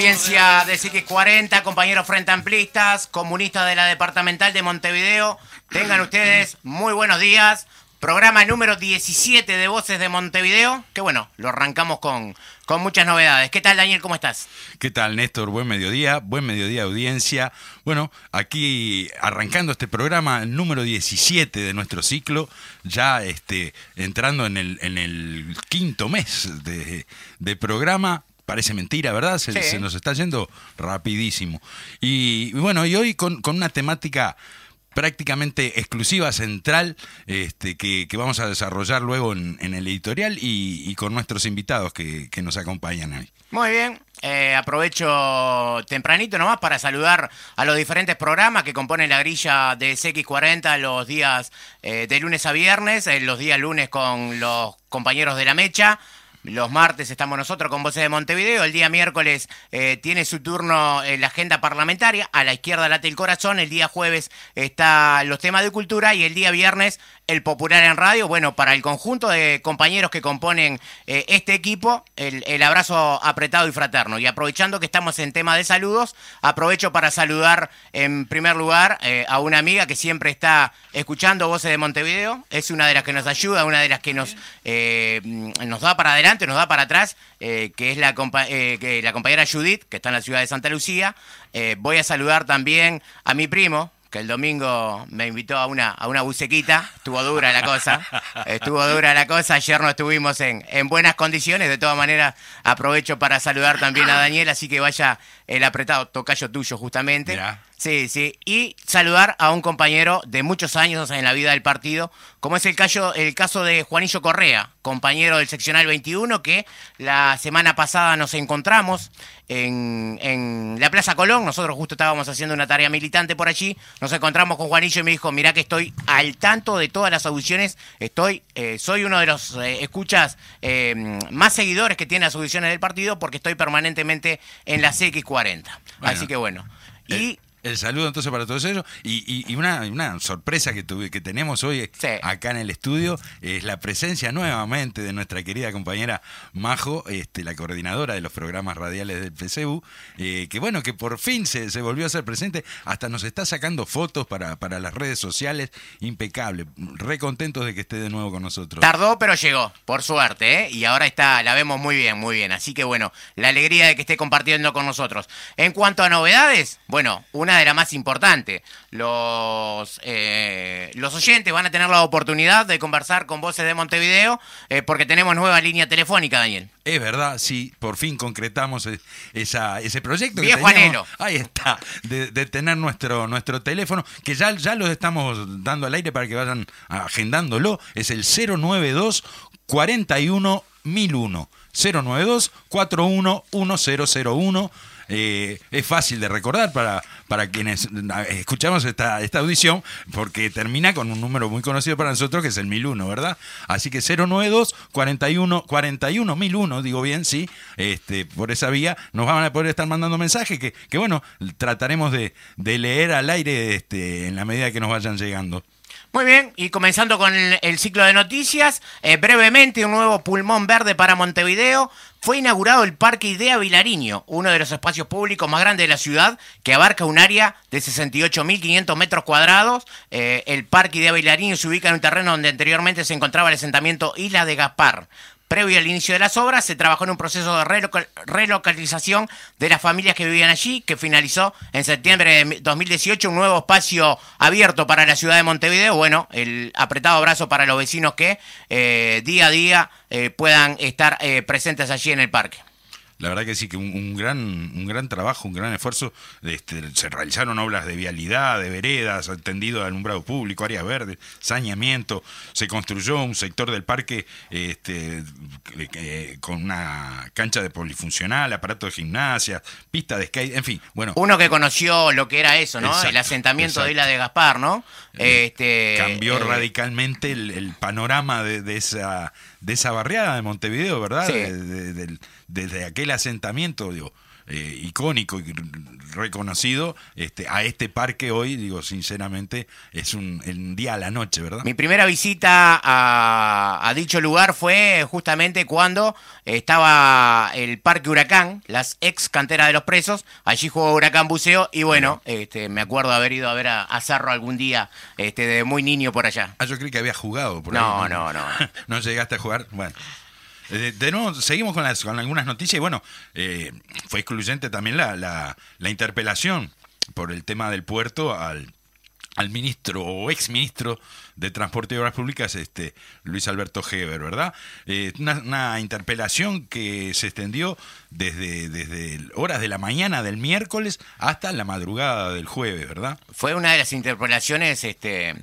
Audiencia de CX40, compañeros frente amplistas, comunistas de la departamental de Montevideo. Tengan ustedes muy buenos días. Programa número 17 de Voces de Montevideo. Que bueno, lo arrancamos con, con muchas novedades. ¿Qué tal, Daniel? ¿Cómo estás? ¿Qué tal, Néstor? Buen mediodía, buen mediodía, audiencia. Bueno, aquí arrancando este programa número 17 de nuestro ciclo, ya este, entrando en el, en el quinto mes de, de programa. Parece mentira, ¿verdad? Se, Sí. se nos está yendo rapidísimo. Y, y bueno, y hoy con, con una temática prácticamente exclusiva, central, este, que, que vamos a desarrollar luego en, en el editorial y, y con nuestros invitados que, que nos acompañan hoy. Muy bien. Eh, aprovecho tempranito nomás para saludar a los diferentes programas que componen la grilla de CX40 los días eh, de lunes a viernes, eh, los días lunes con los compañeros de la Mecha. Los martes estamos nosotros con Voces de Montevideo. El día miércoles eh, tiene su turno en la agenda parlamentaria. A la izquierda late el corazón. El día jueves está los temas de cultura. Y el día viernes el popular en radio. Bueno, para el conjunto de compañeros que componen eh, este equipo, el, abrazo apretado y fraterno. Y aprovechando que estamos en tema de saludos, aprovecho para saludar en primer lugar eh, a una amiga que siempre está escuchando Voces de Montevideo. Es una de las que nos ayuda, una de las que nos, eh, nos da para adelante, nos da para atrás, que es la, compa- la compañera Judith, que está en la ciudad de Santa Lucía. Voy a saludar también a mi primo, que el domingo me invitó a una, a una bucequita. Estuvo dura la cosa. Estuvo dura la cosa. Ayer no estuvimos en, en buenas condiciones. De todas maneras, aprovecho para saludar también a Daniel, así que vaya el apretado tocayo tuyo, justamente. Mirá. Sí, sí. Y saludar a un compañero de muchos años en la vida del partido, como es el caso, el caso de Juanillo Correa, compañero del seccional 21, que la semana pasada nos encontramos en, en la Plaza Colón. Nosotros justo estábamos haciendo una tarea militante por allí. Nos encontramos con Juanillo y me dijo, mirá que estoy al tanto de todas las audiciones. Estoy, eh, soy uno de los eh, escuchas eh, más seguidores que tiene las audiciones del partido porque estoy permanentemente en la CX40. Bueno. Así que bueno. Y... El, saludo entonces para todos ellos. Y, y- y una, una sorpresa que, tuve, que tenemos hoy Sí. acá en el estudio es la presencia nuevamente de nuestra querida compañera Majo, este, la coordinadora de los programas radiales del PCU, eh, que bueno, que por fin se, se volvió a ser presente, hasta nos está sacando fotos para, para las redes sociales, impecable, re contentos de que esté de nuevo con nosotros. Tardó, pero llegó, por suerte, ¿eh? Y ahora está, la vemos muy bien, muy bien. Así que bueno, la alegría de que esté compartiendo con nosotros. En cuanto a novedades, bueno, una de las más importantes. Los, eh, los oyentes van a tener la oportunidad de conversar con Voces de Montevideo eh, porque tenemos nueva línea telefónica, Daniel. Es verdad, sí, por fin concretamos e- esa, ese proyecto. que Viejo teníamos. anhelo. Ahí está, de, de tener nuestro, nuestro teléfono, que ya, ya lo estamos dando al aire para que vayan agendándolo. Es el 092 41 1001. 092 41 1001. Eh, es fácil de recordar para, para quienes escuchamos esta, esta audición, porque termina con un número muy conocido para nosotros, que es el 1001, ¿verdad? Así que 092 41 41 1001, digo bien, sí, este, por esa vía nos van a poder estar mandando mensajes que, que bueno, trataremos de, de leer al aire este, en la medida que nos vayan llegando. Muy bien, y comenzando con el, el ciclo de noticias, eh, brevemente un nuevo pulmón verde para Montevideo. Fue inaugurado el Parque Idea Vilariño, uno de los espacios públicos más grandes de la ciudad, que abarca un área de 68.500 metros cuadrados. Eh, el Parque Idea Vilariño se ubica en un terreno donde anteriormente se encontraba el asentamiento Isla de Gaspar. Previo al inicio de las obras, se trabajó en un proceso de relocal- relocalización de las familias que vivían allí, que finalizó en septiembre de 2018 un nuevo espacio abierto para la ciudad de Montevideo. Bueno, el apretado abrazo para los vecinos que eh, día a día eh, puedan estar eh, presentes allí en el parque. La verdad que sí, que un, un gran, un gran trabajo, un gran esfuerzo. Este, se realizaron obras de vialidad, de veredas, tendido de alumbrado público, áreas verdes, saneamiento. Se construyó un sector del parque este, eh, con una cancha de polifuncional, aparato de gimnasia, pista de skate, en fin. Bueno, Uno que conoció lo que era eso, ¿no? Exacto, el asentamiento de. Isla de Gaspar, ¿no? Este, cambió eh, radicalmente el, el panorama de, de esa de esa barriada de Montevideo, ¿verdad? Sí. De- de- desde aquel asentamiento, digo, eh, icónico y reconocido, este, a este parque hoy, digo, sinceramente, es un, un día a la noche, ¿verdad? Mi primera visita a, a dicho lugar fue justamente cuando estaba el Parque Huracán, las ex canteras de los presos. Allí jugó Huracán Buceo y bueno, este, me acuerdo haber ido a ver a, a Cerro algún día este, de muy niño por allá. Ah, yo creí que había jugado por No, ahí. no, no. ¿No llegaste a jugar? Bueno. Eh, De nuevo, seguimos con, las, con algunas noticias y bueno, eh, fue excluyente también la, la, la interpelación por el tema del puerto al, al ministro o exministro de Transporte y Obras Públicas, este Luis Alberto Heber, ¿verdad? Eh, una, una interpelación que se extendió desde, desde horas de la mañana del miércoles hasta la madrugada del jueves, ¿verdad? Fue una de las interpelaciones este,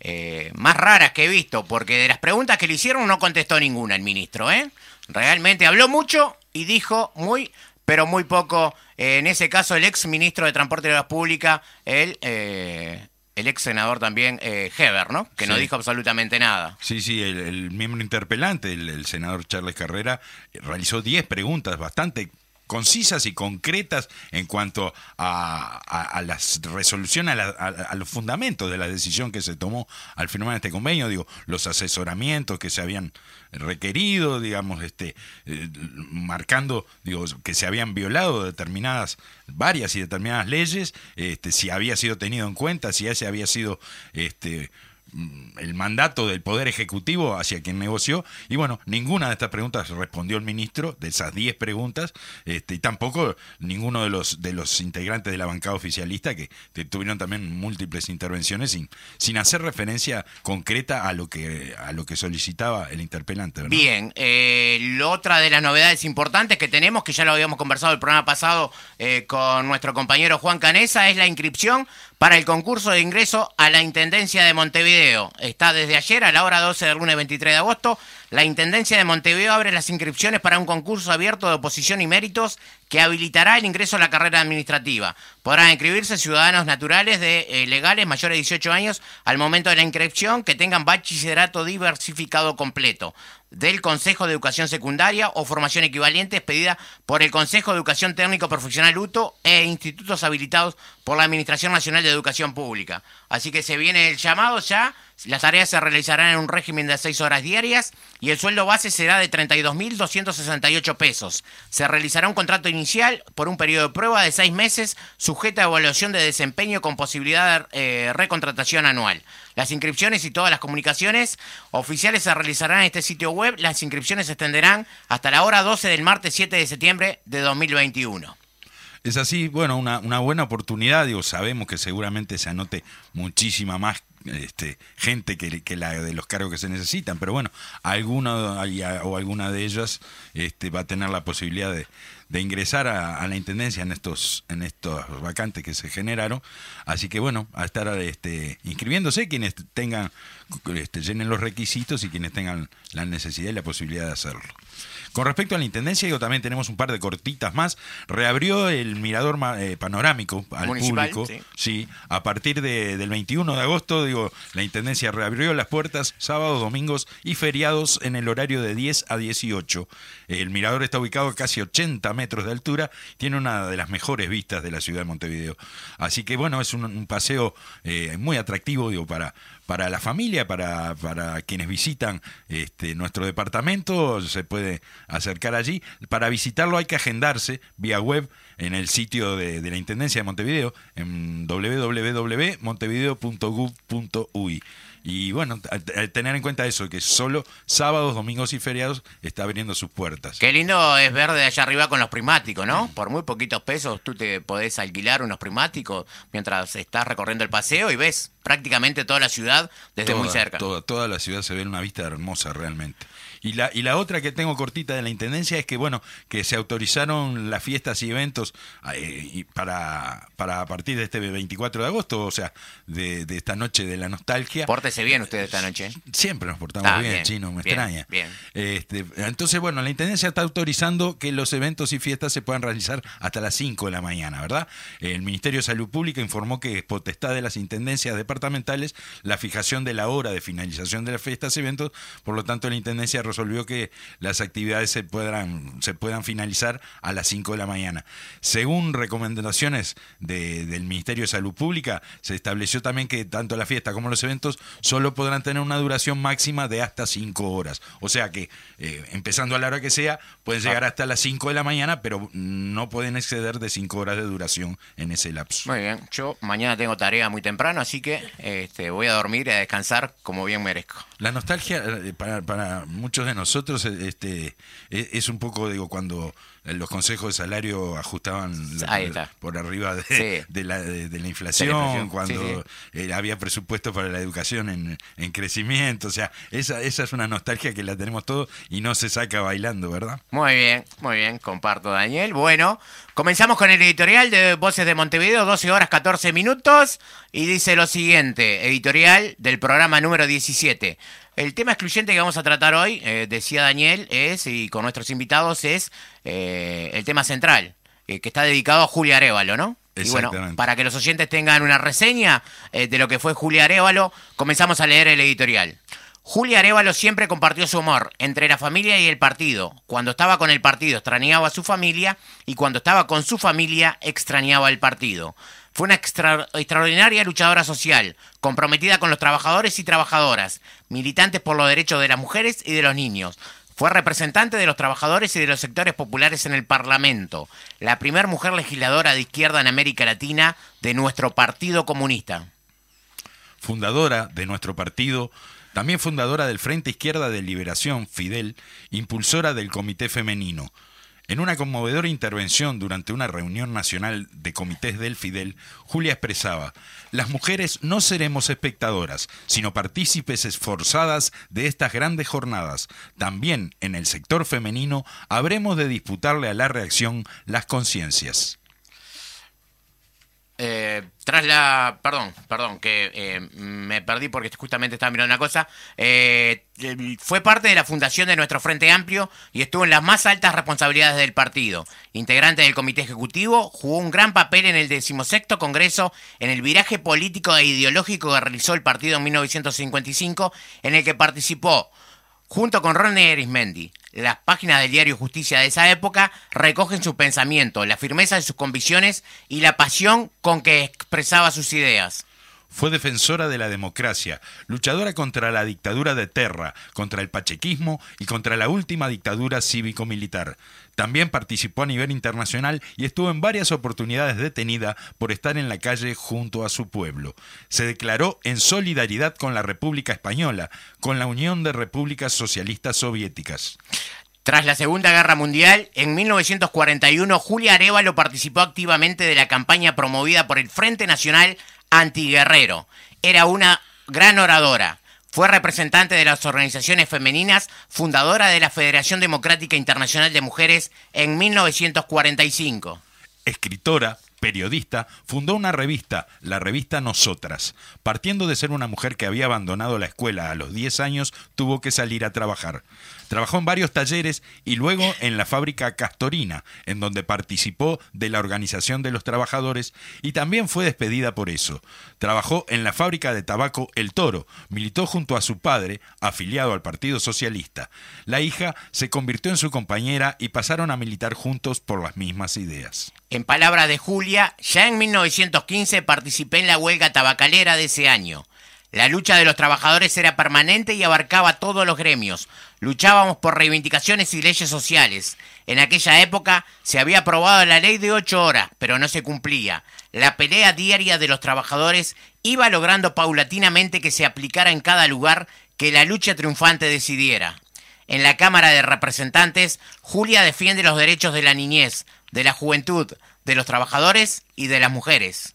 eh, más raras que he visto, porque de las preguntas que le hicieron no contestó ninguna el ministro, ¿eh? Realmente habló mucho y dijo muy, pero muy poco. Eh, en ese caso, el ex ministro de Transporte y Obras Públicas, el, eh, el ex senador también, Heber, ¿no? Que no dijo absolutamente nada. Sí, sí, el, el miembro interpelante, el, el senador Charles Carrera, realizó 10 preguntas bastante concisas y concretas en cuanto a, a, a las resoluciones, a, la- a- los fundamentos de la decisión que se tomó al firmar este convenio, digo, los asesoramientos que se habían requerido, digamos, este, eh, marcando, digo, que se habían violado determinadas, varias y determinadas leyes, este, si había sido tenido en cuenta, si ese había sido, este, el mandato del Poder Ejecutivo hacia quien negoció. Y bueno, ninguna de estas preguntas respondió el ministro, de esas 10 preguntas, este, y tampoco ninguno de los, de los integrantes de la bancada oficialista que, tuvieron también múltiples intervenciones sin, sin hacer referencia concreta a lo que, a lo que solicitaba el interpelante. Bien, eh, otra de las novedades importantes que tenemos, que ya lo habíamos conversado el programa pasado eh, con nuestro compañero Juan Canesa, es la inscripción para el concurso de ingreso a la Intendencia de Montevideo. Está desde ayer a la hora 12 del lunes 23 de agosto. La Intendencia de Montevideo abre las inscripciones para un concurso abierto de oposición y méritos que habilitará el ingreso a la carrera administrativa. Podrán inscribirse ciudadanos naturales de eh, legales mayores de 18 años al momento de la inscripción que tengan bachillerato diversificado completo del Consejo de Educación Secundaria o formación equivalente expedida por el Consejo de Educación Técnico Profesional UTO e institutos habilitados por la Administración Nacional de Educación Pública. Así que se viene el llamado ya, las tareas se realizarán en un régimen de 6 horas diarias y el sueldo base será de 32.268 pesos. Se realizará un contrato inicial por un periodo de prueba de 6 meses sujeta a evaluación de desempeño con posibilidad de eh, recontratación anual. Las inscripciones y todas las comunicaciones oficiales se realizarán en este sitio web. Las inscripciones se extenderán hasta la hora 12 del martes 7 de septiembre de 2021. Es así, bueno, una, una buena oportunidad, digo, sabemos que seguramente se anote muchísima más este, gente que, que la de los cargos que se necesitan, pero bueno, alguno o alguna de ellas este, va a tener la posibilidad de, de ingresar a, a la intendencia en estos en estos vacantes que se generaron, así que bueno, a estar este, inscribiéndose quienes tengan este, llenen los requisitos y quienes tengan la necesidad y la posibilidad de hacerlo. Con respecto a la intendencia, digo, también tenemos un par de cortitas más. Reabrió el mirador eh, panorámico al Municipal, público. sí. Sí, a partir de- del 21 de agosto, digo, la Intendencia reabrió las puertas sábados, domingos y feriados en el horario de 10 a 18. El mirador está ubicado a casi 80 metros de altura, tiene una de las mejores vistas de la ciudad de Montevideo. Así que bueno, es un, paseo eh, muy atractivo, digo, para, para la familia, para, para quienes visitan este, nuestro departamento, se puede acercar allí. Para visitarlo hay que agendarse vía web en el sitio de, de la Intendencia de Montevideo, en www.montevideo.gov.uy. Y bueno, a- a tener en cuenta eso, que solo sábados, domingos y feriados está abriendo sus puertas. Qué lindo es ver de allá arriba con los primáticos, ¿no? Por muy poquitos pesos tú te podés alquilar unos primáticos mientras estás recorriendo el paseo y ves prácticamente toda la ciudad desde muy cerca. Toda, toda la ciudad se ve en una vista hermosa realmente. Y la, y la otra que tengo cortita de la Intendencia es que, bueno, que se autorizaron las fiestas y eventos eh, y para, para a partir de este 24 de agosto, o sea, de, de esta noche de la nostalgia. Pórtese bien usted esta noche. Siempre nos portamos Ah, bien, bien, chino, me bien, extraña. bien. Este, entonces, bueno, la Intendencia está autorizando que los eventos y fiestas se puedan realizar hasta las 5 de la mañana, ¿verdad? El Ministerio de Salud Pública informó que es potestad de las intendencias departamentales la fijación de la hora de finalización de las fiestas y eventos, por lo tanto la Intendencia resolvió que las actividades se puedan, se puedan finalizar a las 5 de la mañana. Según recomendaciones de- del Ministerio de Salud Pública, se estableció también que tanto la fiesta como los eventos solo podrán tener una duración máxima de hasta 5 horas. O sea que, eh, empezando a la hora que sea, pueden llegar hasta las 5 de la mañana, pero no pueden exceder de 5 horas de duración en ese lapso. Muy bien, yo mañana tengo tarea muy temprano, así que este, voy a dormir y a descansar como bien merezco. La nostalgia eh, para, muchos de nosotros eh, este, es, es un poco, digo, cuando eh, los consejos de salario ajustaban la- por arriba de, Sí. de la, de, de la De inflación, la inflación, cuando eh, había presupuesto para la educación en, en crecimiento. O sea, esa, esa es una nostalgia que la tenemos todos y no se saca bailando, ¿verdad? Muy bien, muy bien, comparto Daniel. Bueno, comenzamos con el editorial de Voces de Montevideo, 12 horas 14 minutos, y dice lo siguiente, editorial del programa número 17. El tema excluyente que vamos a tratar hoy, eh, decía Daniel, es, y con nuestros invitados, es eh, el tema central, eh, que está dedicado a Julia Arevalo, ¿no? Y bueno, Exactamente. para que los oyentes tengan una reseña de lo que fue Julia Arevalo, comenzamos a leer el editorial. Julia Arevalo siempre compartió su humor entre la familia y el partido. Cuando estaba con el partido extrañaba a su familia y cuando estaba con su familia extrañaba el partido. Fue una extra- extraordinaria luchadora social, comprometida con los trabajadores y trabajadoras, militantes por los derechos de las mujeres y de los niños. Fue representante de los trabajadores y de los sectores populares en el Parlamento, la primer mujer legisladora de izquierda en América Latina de nuestro Partido Comunista. fundadora de nuestro partido, también fundadora del Frente Izquierda de Liberación, Fidel, impulsora del Comité Femenino. En una conmovedora intervención durante una reunión nacional de comités del Fidel, Julia expresaba, las mujeres no seremos espectadoras, sino partícipes esforzadas de estas grandes jornadas. También en el sector femenino habremos de disputarle a la reacción las conciencias. Eh, tras la. Perdón, perdón, que eh, me perdí porque justamente estaba mirando una cosa. Eh, fue parte de la fundación de nuestro Frente Amplio y estuvo en las más altas responsabilidades del partido. Integrante del Comité Ejecutivo, jugó un gran papel en el decimosexto Congreso en el viraje político e ideológico que realizó el partido en 1955, en el que participó Junto con Ronnie Arismendi, las páginas del diario Justicia de esa época recogen su pensamiento, la firmeza de sus convicciones y la pasión con que expresaba sus ideas. Fue defensora de la democracia, luchadora contra la dictadura de Terra, contra el pachequismo y contra la última dictadura cívico-militar. También participó a nivel internacional y estuvo en varias oportunidades detenida por estar en la calle junto a su pueblo. Se declaró en solidaridad con la República Española, con la Unión de Repúblicas Socialistas Soviéticas. Tras la Segunda Guerra Mundial, en 1941 Julia Arevalo participó activamente de la campaña promovida por el Frente Nacional Antiguerrero. Era una gran oradora. Fue representante de las organizaciones femeninas, fundadora de la Federación Democrática Internacional de Mujeres en 1945. escritora, periodista, fundó una revista, la revista Nosotras. Partiendo de ser una mujer que había abandonado la escuela a los 10 años, tuvo que salir a trabajar. Trabajó en varios talleres y luego en la fábrica Castorina, en donde participó de la organización de los trabajadores y también fue despedida por eso. Trabajó en la fábrica de tabaco El Toro, militó junto a su padre, afiliado al Partido Socialista. La hija se convirtió en su compañera y pasaron a militar juntos por las mismas ideas. En palabras de Julia, ya en 1915 participé en la huelga tabacalera de ese año. La lucha de los trabajadores era permanente y abarcaba todos los gremios. Luchábamos por reivindicaciones y leyes sociales. En aquella época se había aprobado la ley de ocho horas, pero no se cumplía. La pelea diaria de los trabajadores iba logrando paulatinamente que se aplicara en cada lugar que la lucha triunfante decidiera. En la Cámara de Representantes, Julia defiende los derechos de la niñez, de la juventud, de los trabajadores y de las mujeres.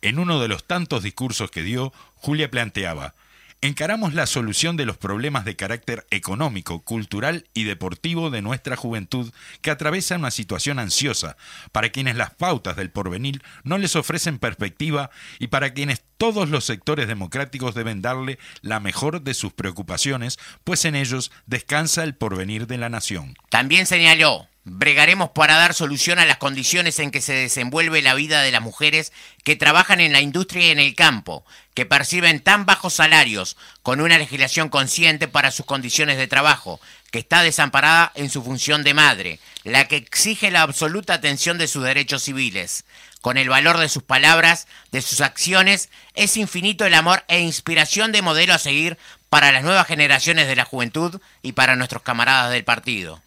En uno de los tantos discursos que dio, Julia planteaba, Encaramos la solución de los problemas de carácter económico, cultural y deportivo de nuestra juventud que atraviesa una situación ansiosa, para quienes las pautas del porvenir no les ofrecen perspectiva y para quienes todos los sectores democráticos deben darle la mejor de sus preocupaciones, pues en ellos descansa el porvenir de la nación. También señaló, bregaremos para dar solución a las condiciones en que se desenvuelve la vida de las mujeres que trabajan en la industria y en el campo, que perciben tan bajos salarios, con una legislación consciente para sus condiciones de trabajo, que está desamparada en su función de madre, la que exige la absoluta atención de sus derechos civiles. Con el valor de sus palabras, de sus acciones, es infinito el amor e inspiración de modelo a seguir para las nuevas generaciones de la juventud y para nuestros camaradas del partido.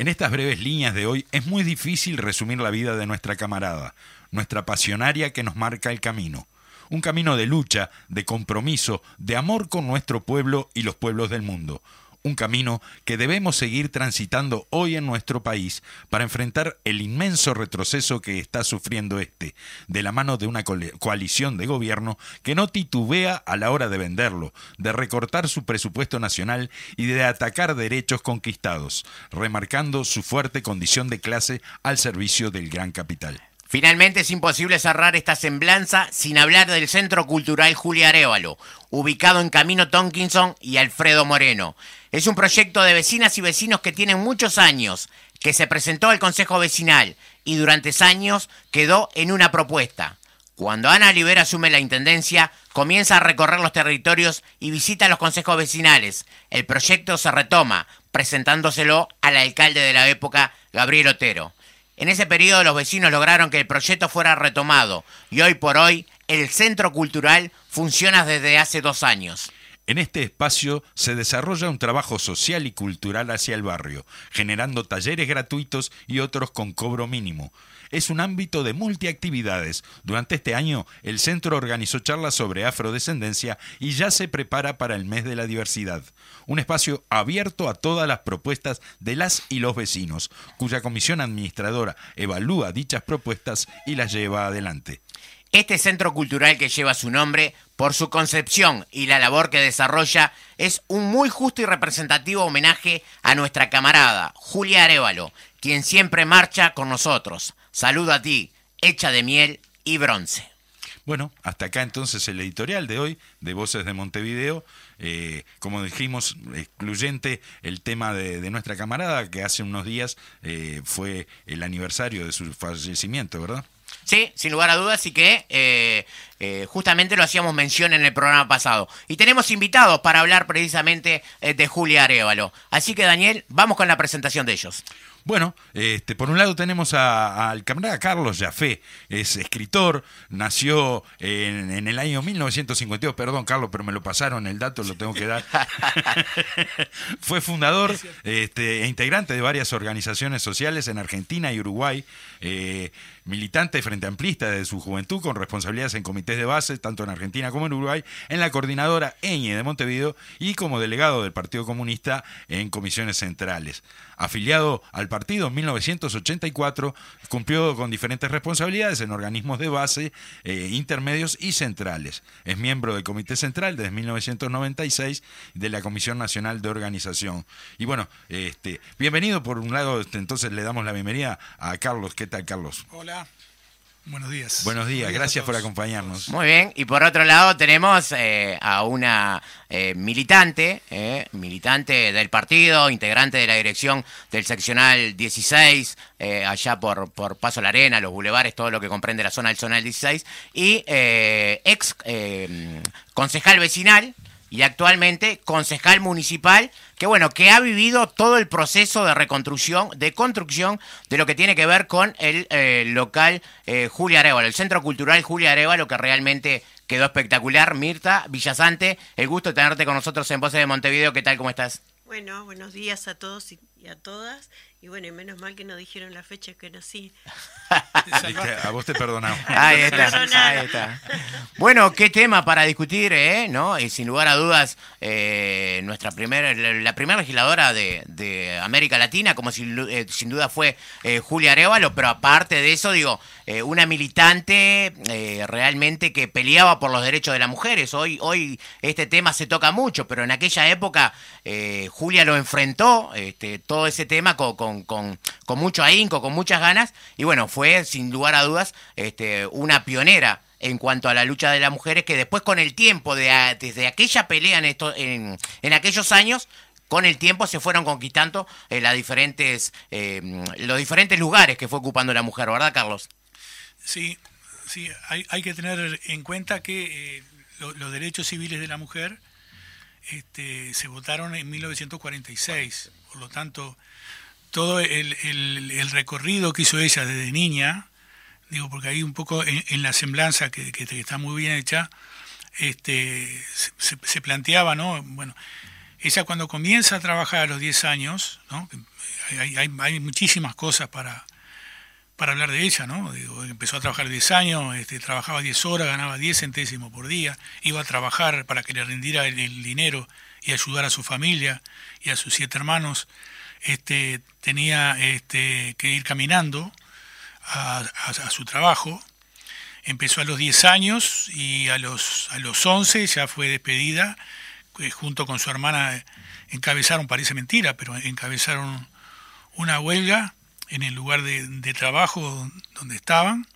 En estas breves líneas de hoy es muy difícil resumir la vida de nuestra camarada, nuestra pasionaria que nos marca el camino un camino de lucha, de compromiso, de amor con nuestro pueblo y los pueblos del mundo. Un camino que debemos seguir transitando hoy en nuestro país para enfrentar el inmenso retroceso que está sufriendo este, de la mano de una coalición de gobierno que no titubea a la hora de venderlo, de recortar su presupuesto nacional y de atacar derechos conquistados, remarcando su fuerte condición de clase al servicio del gran capital. Finalmente es imposible cerrar esta semblanza sin hablar del Centro Cultural Julia Arevalo, ubicado en Camino Tonkinson y Alfredo Moreno. Es un proyecto de vecinas y vecinos que tienen muchos años, que se presentó al Consejo Vecinal y durante años quedó en una propuesta. Cuando Ana Olivera asume la intendencia, comienza a recorrer los territorios y visita los consejos vecinales. El proyecto se retoma, presentándoselo al alcalde de la época, Gabriel Otero. En ese periodo los vecinos lograron que el proyecto fuera retomado y hoy por hoy el Centro Cultural funciona desde hace dos años. En este espacio se desarrolla un trabajo social y cultural hacia el barrio, generando talleres gratuitos y otros con cobro mínimo. Es un ámbito de multiactividades. Durante este año, el centro organizó charlas sobre afrodescendencia y ya se prepara para el mes de la diversidad un espacio abierto a todas las propuestas de las y los vecinos, cuya comisión administradora evalúa dichas propuestas y las lleva adelante. Este centro cultural que lleva su nombre, por su concepción y la labor que desarrolla, es un muy justo y representativo homenaje a nuestra camarada, Julia Arevalo, quien siempre marcha con nosotros. Saludo a ti, hecha de miel y bronce. Bueno, hasta acá entonces el editorial de hoy de Voces de Montevideo. Eh, como dijimos, excluyente el tema de, nuestra camarada, que hace unos días eh, fue el aniversario de su fallecimiento, ¿verdad? Sí, sin lugar a dudas, y que eh, justamente lo hacíamos mención en el programa pasado. Y tenemos invitados para hablar precisamente de Julia Arevalo. Así que, Daniel, vamos con la presentación de ellos. Bueno, este, por un lado tenemos al camarada Carlos Jafé, es escritor, nació en, el año 1952, perdón Carlos, pero me lo pasaron el dato, lo tengo que dar. Fue fundador este, e integrante de varias organizaciones sociales en Argentina y Uruguay. Eh, militante frente amplista desde su juventud, con responsabilidades en comités de base, tanto en Argentina como en Uruguay, en la coordinadora EñE de Montevideo y como delegado del Partido Comunista en comisiones centrales. Afiliado al partido en 1984, cumplió con diferentes responsabilidades en organismos de base, eh, intermedios y centrales. Es miembro del Comité Central desde 1996 de la Comisión Nacional de Organización. Y bueno, este, bienvenido por un lado, este, entonces le damos la bienvenida a Carlos. ¿Qué tal, Carlos? Hola. Buenos días. Buenos días, gracias por acompañarnos. Muy bien, y por otro lado tenemos eh, a una eh, militante, eh, militante del partido, integrante de la dirección del seccional 16, allá por, por Paso la Arena, los bulevares, todo lo que comprende la zona del zonal 16, y ex concejal vecinal y actualmente concejal municipal, que bueno, que ha vivido todo el proceso de reconstrucción, de construcción de lo que tiene que ver con el eh, local eh, Julia Arevalo, el Centro Cultural Julia Arevalo, que realmente quedó espectacular. Mirta Villasante, el gusto de tenerte con nosotros en Voces de Montevideo, ¿qué tal? ¿Cómo estás? Bueno, buenos días a todos y, a todas. Y bueno, y menos mal que no dijeron la fecha que nací. a vos te perdonamos. Ahí está, ahí está. Bueno, qué tema para discutir, ¿eh? ¿No? Y sin lugar a dudas, eh, nuestra primera, la primera legisladora de, de América Latina, como sin, eh, sin duda fue eh, Julia Arevalo, pero aparte de eso, digo, eh, una militante eh, realmente que peleaba por los derechos de las mujeres. Hoy, hoy este tema se toca mucho, pero en aquella época eh, Julia lo enfrentó, este, todo ese tema con, con, con, con mucho ahínco, con muchas ganas, y bueno, fue sin lugar a dudas este, una pionera en cuanto a la lucha de las mujeres, que después con el tiempo, de desde aquella pelea en, esto, en, en aquellos años, con el tiempo se fueron conquistando eh, las diferentes, eh, los diferentes lugares que fue ocupando la mujer, ¿verdad, Carlos? Sí, sí hay, hay que tener en cuenta que eh, lo- los derechos civiles de la mujer este, se votaron en 1946. Por lo tanto, todo el, el- recorrido que hizo ella desde niña, digo, porque ahí un poco en, la semblanza que, que- está muy bien hecha, este, se, se- planteaba, ¿no? Bueno, ella cuando comienza a trabajar a los 10 años, ¿no? Hay, hay- muchísimas cosas para, para hablar de ella, ¿no? Empezó a trabajar 10 años, este, trabajaba 10 horas, ganaba 10 centésimos por día, iba a trabajar para que le rindiera el, el dinero y ayudar a su familia y a sus siete hermanos. Este, tenía este, que ir caminando a, su trabajo. Empezó a los 10 años y a los, a los 11 ya fue despedida, eh, junto con su hermana eh, encabezaron, parece mentira, pero encabezaron una huelga en el lugar de, de trabajo donde estaban.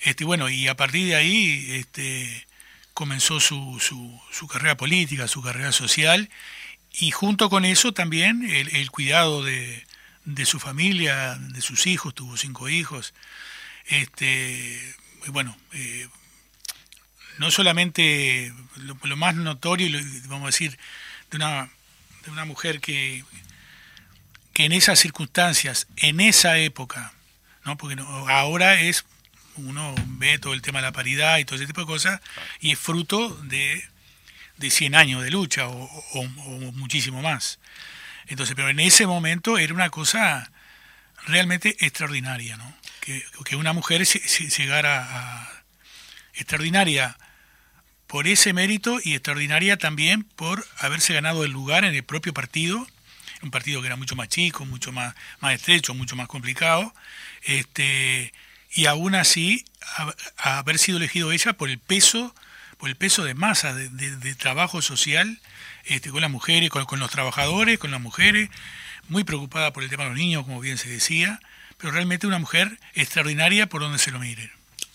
Este, bueno, y a partir de ahí este, comenzó su, su, su carrera política, su carrera social, y junto con eso también el, el cuidado de, de su familia, de sus hijos, tuvo cinco hijos. Este, bueno, eh, no solamente lo, más notorio, vamos a decir, de una, de una mujer que, que en esas circunstancias, en esa época, ¿no? porque no- ahora es, uno ve todo el tema de la paridad y todo ese tipo de cosas, y es fruto de, de 100 años de lucha o, muchísimo más. Entonces, pero en ese momento era una cosa realmente extraordinaria, ¿no? Que, una mujer se- se- llegara a extraordinaria por ese mérito y extraordinaria también por haberse ganado el lugar en el propio partido, un partido que era mucho más chico, mucho más, más estrecho, mucho más complicado, este, y aún así haber sido elegido ella por el peso, por el peso de masa de, trabajo social este, con las mujeres, con, con los trabajadores, con las mujeres, muy preocupada por el tema de los niños, como bien se decía, pero realmente una mujer extraordinaria por donde se lo mire.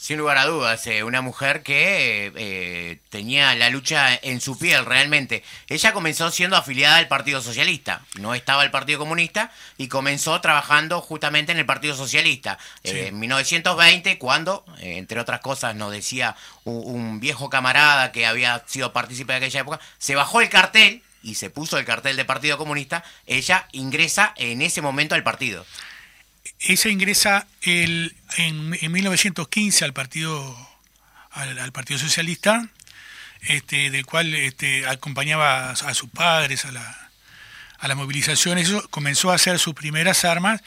Sin lugar a dudas, eh, una mujer que eh, eh, tenía la lucha en su piel realmente. Ella comenzó siendo afiliada al Partido Socialista, no estaba el Partido Comunista y comenzó trabajando justamente en el Partido Socialista. Eh, Sí. en 1920, cuando, eh, entre otras cosas, nos decía un, un viejo camarada que había sido partícipe de aquella época, se bajó el cartel y se puso el cartel del Partido Comunista, ella ingresa en ese momento al partido. Ella ingresa el, en, en 1915 al partido al, al partido socialista, este, del cual este, acompañaba a, a sus padres a la, a la movilización. Eso comenzó a hacer sus primeras armas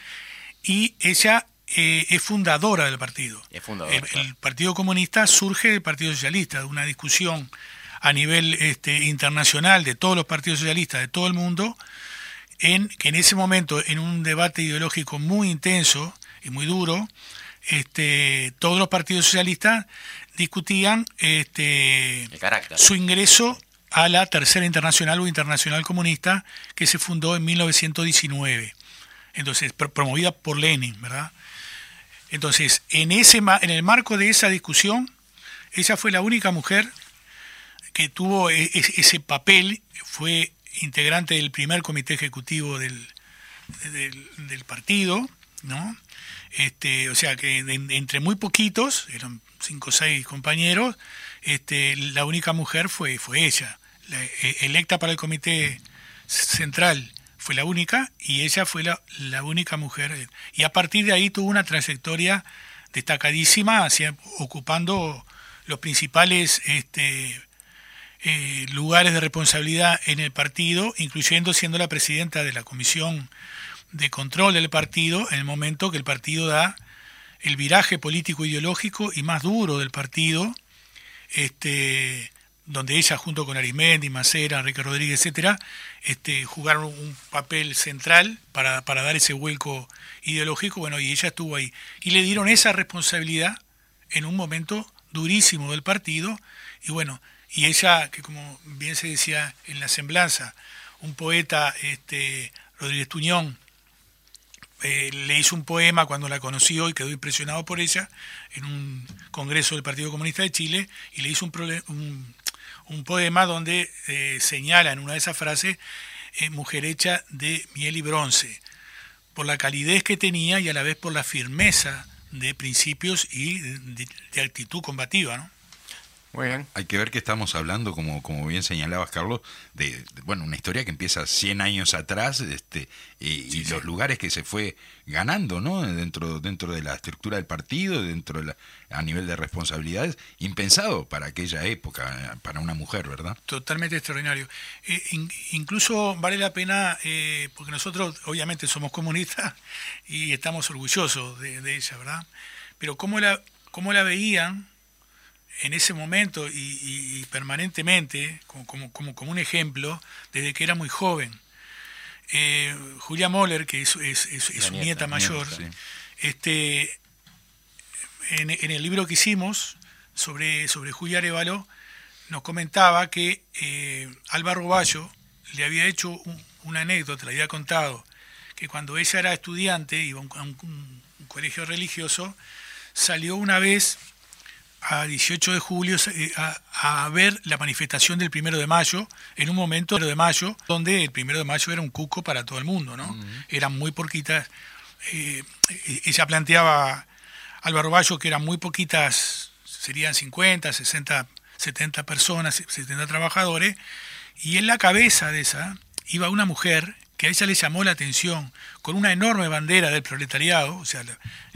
y ella eh, es fundadora del partido. Es fundadora, el, claro. el Partido Comunista surge del Partido Socialista, de una discusión a nivel este, internacional de todos los partidos socialistas de todo el mundo, en que en ese momento, en un debate ideológico muy intenso y muy duro, este, todos los partidos socialistas discutían este, su ingreso a la Tercera Internacional o Internacional Comunista que se fundó en 1919. Entonces, pro- promovida por Lenin, ¿verdad? Entonces, en, ese, en el marco de esa discusión, ella fue la única mujer que tuvo e- e- ese papel, fue integrante del primer comité ejecutivo del, del, partido, ¿no? Este, o sea que entre muy poquitos, eran cinco o seis compañeros, este, la única mujer fue, fue ella. La, e- electa para el comité central fue la única y ella fue la, la única mujer. Y a partir de ahí tuvo una trayectoria destacadísima, ocupando los principales este, eh, lugares de responsabilidad en el partido, incluyendo siendo la presidenta de la comisión de control del partido en el momento que el partido da el viraje político ideológico y más duro del partido este, donde ella junto con Arismendi, Macera, Enrique Rodríguez, etcétera, este, jugaron un papel central para, para dar ese vuelco ideológico, bueno, y ella estuvo ahí. Y le dieron esa responsabilidad en un momento durísimo del partido, y bueno, y ella, que como bien se decía en la semblanza, un poeta, este, Rodríguez Tuñón, eh, le hizo un poema cuando la conoció y quedó impresionado por ella en un congreso del Partido Comunista de Chile y le hizo un, un- un poema donde eh, señala en una de esas frases eh, mujer hecha de miel y bronce por la calidez que tenía y a la vez por la firmeza de principios y de, de actitud combativa, ¿no? Muy bien. Hay que ver que estamos hablando, como, como bien señalabas, Carlos, de, de, bueno, una historia que empieza 100 años atrás este, y, y los lugares que se fue ganando, ¿no? Dentro, dentro de la estructura del partido, dentro de la, a nivel de responsabilidades, impensado para aquella época, para una mujer, ¿verdad? Totalmente extraordinario. Eh, in- incluso vale la pena, eh, porque nosotros obviamente somos comunistas y estamos orgullosos de, de ella, ¿verdad? Pero cómo la, cómo la veían en ese momento y, y- y permanentemente, como, como, como, como un ejemplo, desde que era muy joven. Eh, Julia Moller, que es, es- es- es su nieta, nieta mayor, sí. este, en, en el libro que hicimos sobre, sobre Julia Arevalo, nos comentaba que eh, Álvaro Bayo le había hecho un- una anécdota, le había contado que cuando ella era estudiante, iba a un, a un- un colegio religioso, salió una vez a 18 de julio eh, a, a ver la manifestación del primero de mayo, en un momento de mayo, donde el primero de mayo era un cuco para todo el mundo, ¿no? Eran muy poquitas. eh, ella planteaba, Álvaro Bayo, que eran muy poquitas, serían 50, 60, 70 personas, 70 trabajadores, y en la cabeza de esa iba una mujer que a ella le llamó la atención, con una enorme bandera del proletariado, o sea,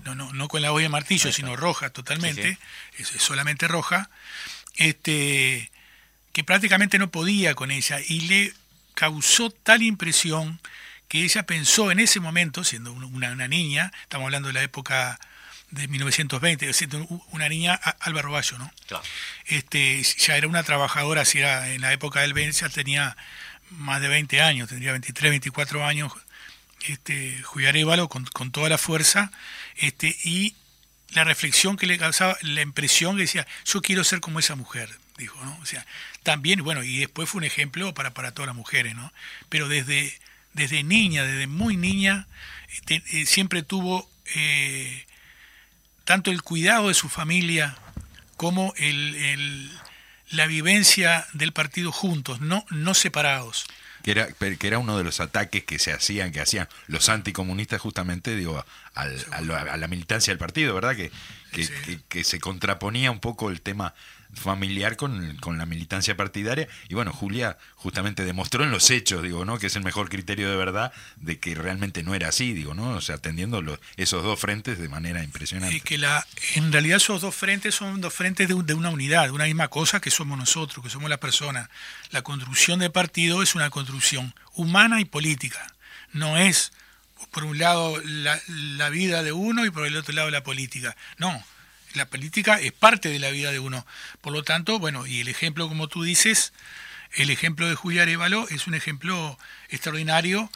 no, no, no con la olla de martillo, sino roja totalmente, Es, es solamente roja, este, que prácticamente no podía con ella y le causó tal impresión que ella pensó en ese momento, siendo un- una, una niña, estamos hablando de la época de 1920, siendo una niña, Álvaro Bayo, ¿no? Claro. este, ya era una trabajadora, si era en la época del 20, ya tenía más de 20 años, tendría 23, 24 años, este, Arévalo, con, con toda la fuerza, este, y la reflexión que le causaba, la impresión que decía, yo quiero ser como esa mujer, dijo, ¿no? O sea, también, bueno, y después fue un ejemplo para, para todas las mujeres, ¿no? Pero desde, desde niña, desde muy niña, eh, siempre tuvo eh, tanto el cuidado de su familia como el- la vivencia del partido juntos, no, no separados. Que era, que era uno de los ataques que se hacían, que hacían los anticomunistas justamente, digo, al- a, la militancia del partido, ¿verdad? Que, que, Sí. que- que se contraponía un poco el tema familiar con, con la militancia partidaria. Y bueno, Julia justamente demostró en los hechos, digo, ¿no? Que es el mejor criterio de verdad de que realmente no era así, digo, ¿no? O sea, atendiendo los- esos dos frentes de manera impresionante. Y que la, en realidad esos dos frentes son dos frentes de, de una unidad, de una misma cosa que somos nosotros, que somos la persona. La construcción de partido es una construcción humana y política. No es, por un lado, la, la vida de uno y por el otro lado la política. No, la política es parte de la vida de uno. Por lo tanto, bueno, y el ejemplo, como tú dices, el ejemplo de Julia Arevalo es un ejemplo extraordinario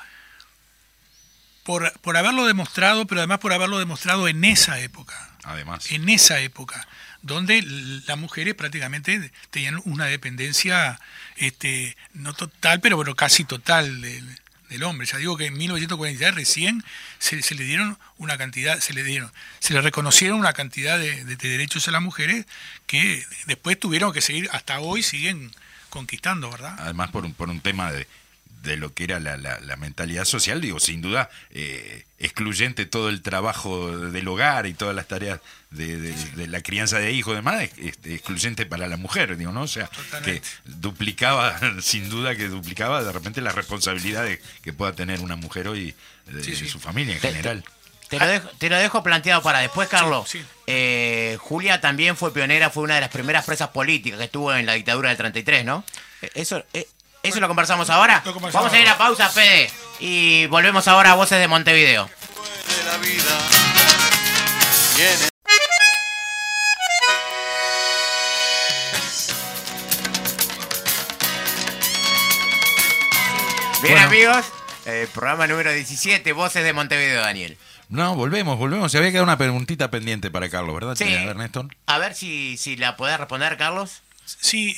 por, por haberlo demostrado, pero además por haberlo demostrado en esa época Además. en esa época, donde las mujeres prácticamente tenían una dependencia, este, no total, pero bueno, casi total del, del hombre. Ya digo que en 1943 recién se, le dieron una cantidad, se le dieron, se le reconocieron una cantidad de, de- de derechos a las mujeres que después tuvieron que seguir, hasta hoy siguen conquistando, ¿verdad? además por un, por un tema de, de lo que era la, la- la mentalidad social, digo, sin duda, eh, excluyente todo el trabajo del hogar y todas las tareas de, de- de la crianza de hijos y demás, este, excluyente para la mujer, digo, ¿no? O sea, que duplicaba, sin duda que duplicaba de repente las responsabilidades que pueda tener una mujer hoy de, Sí, sí. de su familia en general. Te lo, dejo, te lo dejo planteado para después, Carlos. Sí, sí. Eh, Julia también fue pionera, fue una de las primeras presas políticas que estuvo en la dictadura del 33, ¿no? Eh, Eso, eh, ¿Eso lo conversamos ahora? Vamos a ir a pausa, Fede. Y volvemos ahora a Voces de Montevideo. Bien amigos, eh, programa número 17, Voces de Montevideo, Daniel. No, volvemos, volvemos. Se había quedado una preguntita pendiente para Carlos, ¿verdad? Sí. A ver, Néstor. A ver si, si la podés responder, Carlos. Sí,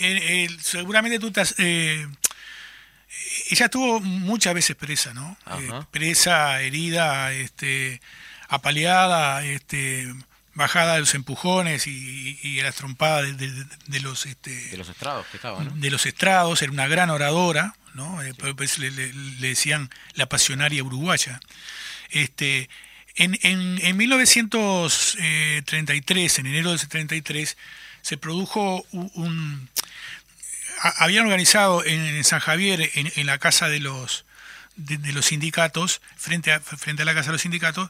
seguramente tú estás, eh, ella estuvo muchas veces presa, ¿no? Eh, presa, herida, este, apaleada, este, bajada de los empujones y, y de las trompadas de, de- de los... Este, De los estrados que estaban, ¿no? de los estrados, era una gran oradora, ¿no? Eh, por eso le, le- le decían la pasionaria uruguaya. Este, en, en, en 1933, en enero del 33, se produjo un... un- habían organizado en, en San Javier, en, la casa de los, de, los sindicatos, frente a, frente a la casa de los sindicatos,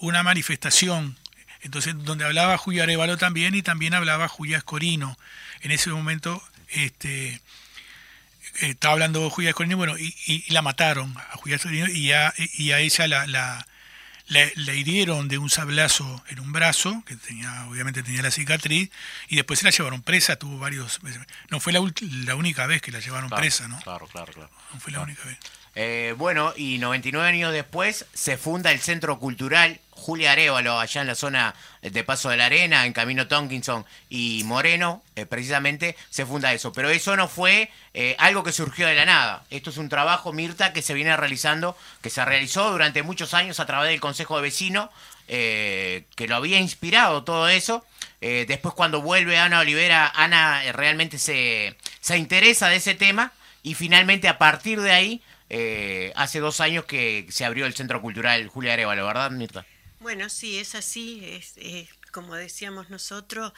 una manifestación, entonces donde hablaba Julia Arevalo también y también hablaba Julia Escorino. En ese momento este, estaba hablando Julia Escorino, bueno, y, y- y la mataron a Julia Escorino y a, y a ella la, la, la- la hirieron de un sablazo en un brazo, que tenía, obviamente tenía la cicatriz, y después se la llevaron presa, tuvo varios... No fue la, la única vez que la llevaron presa, ¿no? Claro, claro, claro. No fue la única vez. Eh, bueno, y 99 años después se funda el Centro Cultural Julia Arevalo, allá en la zona de Paso de la Arena, en Camino Tonkinson y Moreno, eh, precisamente se funda eso. Pero eso no fue eh, algo que surgió de la nada. Esto es un trabajo, Mirta, que se viene realizando, que se realizó durante muchos años a través del Consejo de Vecinos, eh, que lo había inspirado todo eso. Eh, después cuando vuelve Ana Olivera, Ana eh, realmente se, se interesa de ese tema y finalmente a partir de ahí, eh, hace dos años que se abrió el Centro Cultural Julia Arevalo, ¿verdad, Mirta? Bueno, sí, es así, es, es como decíamos nosotros,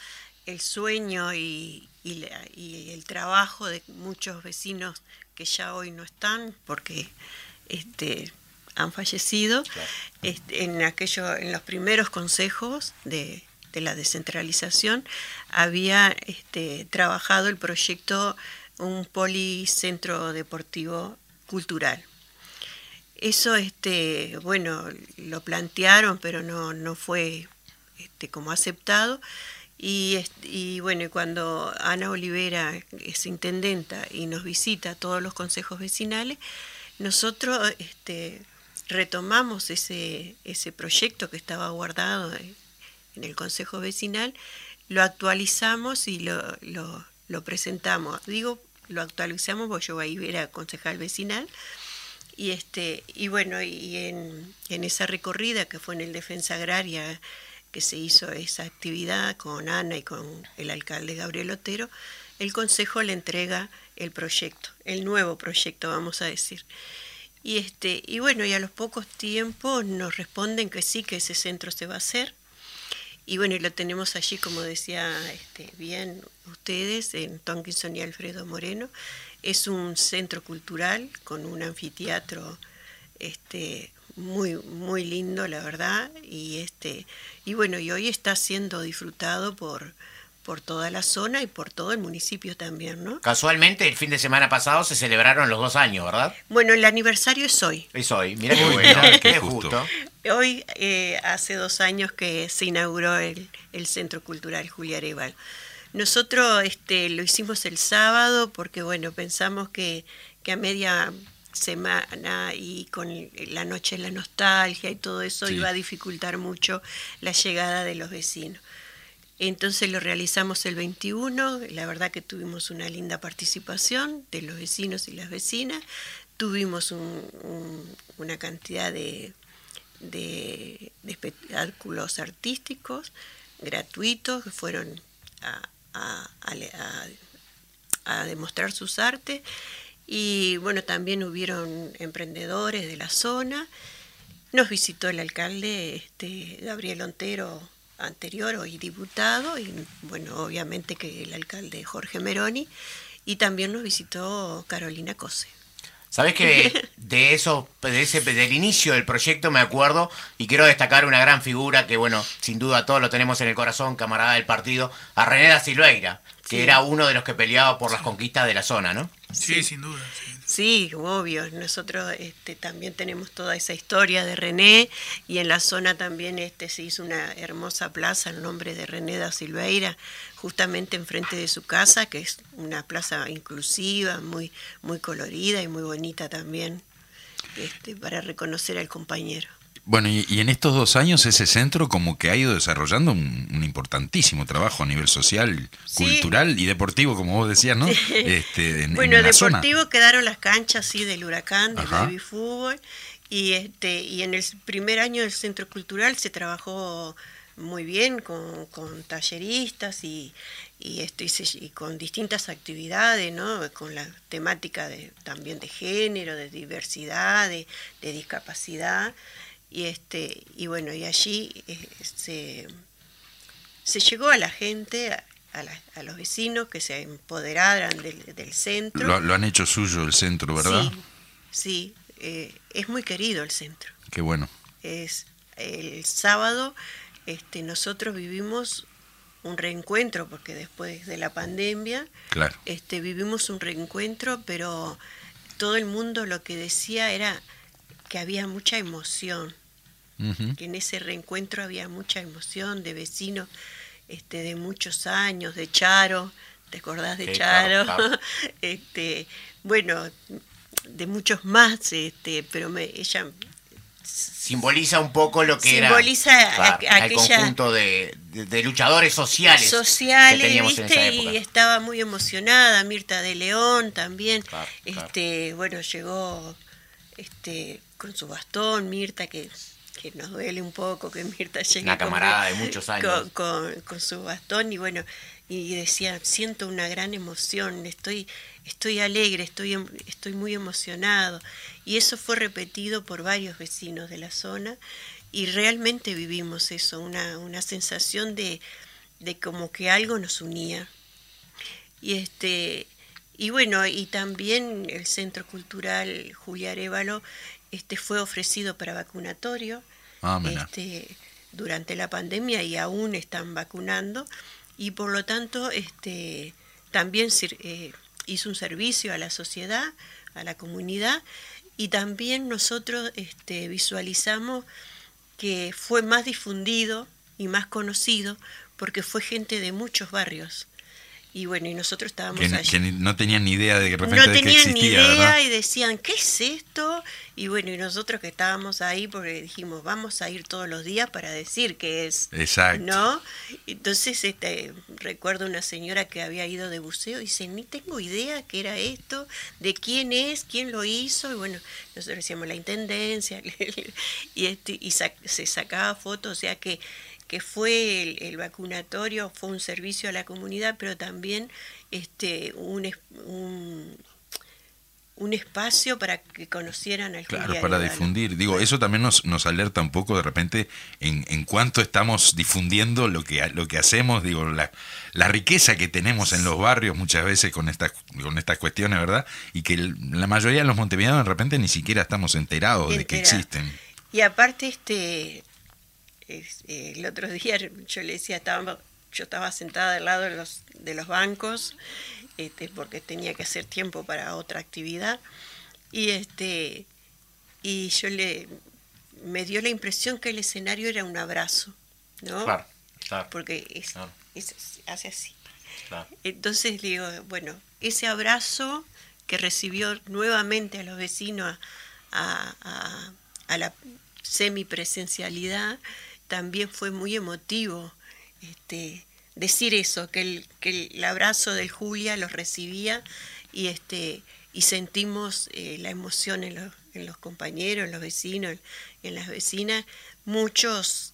el sueño y, y la- y el trabajo de muchos vecinos que ya hoy no están porque este, han fallecido, este, en, aquello, en los primeros consejos de, de la descentralización había este, trabajado el proyecto un policentro deportivo cultural. Eso, este, bueno, lo plantearon, pero no, no fue este, como aceptado. Y, y bueno, cuando Ana Olivera es intendenta y nos visita a todos los consejos vecinales, nosotros este, retomamos ese, ese proyecto que estaba guardado en, el consejo vecinal, lo actualizamos y lo, lo, lo presentamos. Digo, lo actualizamos porque yo ahí era concejal vecinal. Y este, y bueno, y en, en esa recorrida que fue en el Defensa Agraria, que se hizo esa actividad con Ana y con el alcalde Gabriel Otero, el consejo le entrega el proyecto, el nuevo proyecto, vamos a decir. Y este, y bueno, y a los pocos tiempos nos responden que sí, que ese centro se va a hacer. Y bueno, y lo tenemos allí, como decía este, bien ustedes, en Tonkinson y Alfredo Moreno. Es un centro cultural con un anfiteatro este, muy, muy lindo, la verdad. Y, este, y bueno, y hoy está siendo disfrutado por, por toda la zona y por todo el municipio también, ¿no? Casualmente, el fin de semana pasado se celebraron los dos años, ¿verdad? Bueno, el aniversario es hoy. Es hoy, mira qué bueno, qué justo. justo. Hoy eh, hace dos años que se inauguró el, el Centro Cultural Julia Arevalo. Nosotros este, lo hicimos el sábado porque bueno, pensamos que, que a media semana y con la noche de la nostalgia y todo eso Sí. iba a dificultar mucho la llegada de los vecinos. Entonces lo realizamos el 21, la verdad que tuvimos una linda participación de los vecinos y las vecinas, tuvimos un- un- una cantidad de, de, de espectáculos artísticos gratuitos que fueron a, a- demostrar sus artes y bueno, también hubieron emprendedores de la zona. Nos visitó el alcalde este, Gabriel Ontero anterior, hoy diputado, y bueno, obviamente que el alcalde Jorge Meroni, y también nos visitó Carolina Cose. Sabes que de eso, de ese, del inicio del proyecto me acuerdo y quiero destacar una gran figura que, bueno, sin duda todos lo tenemos en el corazón, camarada del partido, a René da Silveira, que Sí. era uno de los que peleaba por las conquistas de la zona, ¿no? Sí, sin duda. sí. Sí, obvio. Nosotros este, también tenemos toda esa historia de René y en la zona también este, se hizo una hermosa plaza en nombre de René da Silveira, justamente enfrente de su casa, que es una plaza inclusiva, muy, muy colorida y muy bonita también, este, para reconocer al compañero. Bueno, y, y en estos dos años ese centro como que ha ido desarrollando un, un importantísimo trabajo a nivel social, Sí. cultural y deportivo, como vos decías, ¿no? Este, en, bueno, en la zona. deportivo quedaron las canchas sí del huracán, del baby fútbol y este y en el primer año del centro cultural se trabajó muy bien con, con talleristas y y, esto, y, se- y con distintas actividades, ¿no? Con la temática de, también de género, de diversidad, de, de discapacidad y este y bueno y allí eh, se se llegó a la gente, a, a la- a los vecinos que se empoderaran del, del centro. Lo, lo han hecho suyo el centro, ¿verdad? Sí, sí, eh, es muy querido el centro. Qué bueno. Es el sábado, este, nosotros vivimos un reencuentro porque después de la pandemia, Claro. este, vivimos un reencuentro, pero todo el mundo lo que decía era que había mucha emoción que en ese reencuentro había mucha emoción de vecinos este, de muchos años, de Charo, ¿te acordás de Sí, Charo? claro, claro. este, bueno, de muchos más, este, pero me, ella Simboliza un poco lo que Simboliza era a- claro, el aquella- conjunto de, de- de luchadores sociales, sociales, que teníamos en ¿viste? esa época. Y estaba muy emocionada, Mirta de León también. Este, bueno, llegó este con su bastón, Mirta que que nos duele un poco que Mirta llegue Una con- camarada de muchos años. con, con- con su bastón y bueno, y decía, siento una gran emoción, estoy estoy alegre, estoy em- estoy muy emocionado y eso fue repetido por varios vecinos de la zona y realmente vivimos eso, una, una sensación de, de como que algo nos unía. Y este y bueno, y también el Centro Cultural Julia Arevalo este fue ofrecido para vacunatorio Ah, este, durante la pandemia y aún están vacunando y por lo tanto este también eh, hizo un servicio a la sociedad, a la comunidad y también nosotros este, visualizamos que fue más difundido y más conocido porque fue gente de muchos barrios. Y bueno, y nosotros estábamos Que, allí. que ni- no tenían ni idea de que repente No de que tenían ni existía, idea ¿verdad? y decían, ¿qué es esto? Y bueno, y nosotros que estábamos ahí porque dijimos, vamos a ir todos los días para decir qué es. Exacto. ¿No? Entonces, este, recuerdo una señora que había ido de buceo y dice, ni tengo idea qué era esto, de quién es, quién lo hizo. Y bueno, nosotros decíamos la intendencia, y, este, y sac- se sacaba fotos, o sea que que fue el, el vacunatorio, fue un servicio a la comunidad, pero también este un, un, un espacio para que conocieran al Claro, para difundir. Digo, eso también nos, nos alerta un poco de repente en, en cuánto estamos difundiendo lo que, lo que hacemos, digo, la, la riqueza que tenemos en los barrios muchas veces con estas, con estas cuestiones, ¿verdad? Y que la mayoría de los montevideanos de repente ni siquiera estamos enterados de que existen. Y aparte, este, es- eh, el otro día yo le decía, estaba, yo estaba sentada al lado de los, de los bancos, este, porque tenía que hacer tiempo para otra actividad, y este, y yo le, me dio la impresión que el escenario era un abrazo, ¿no? Claro, claro, Porque es, Claro. es- hace así. claro. Entonces digo, bueno, ese abrazo que recibió nuevamente a los vecinos a, a- a la semipresencialidad también fue muy emotivo. Este, decir eso, que el, que el abrazo del Julia los recibía y este y sentimos eh, la emoción en los, en los compañeros, en los vecinos, en las vecinas. Muchos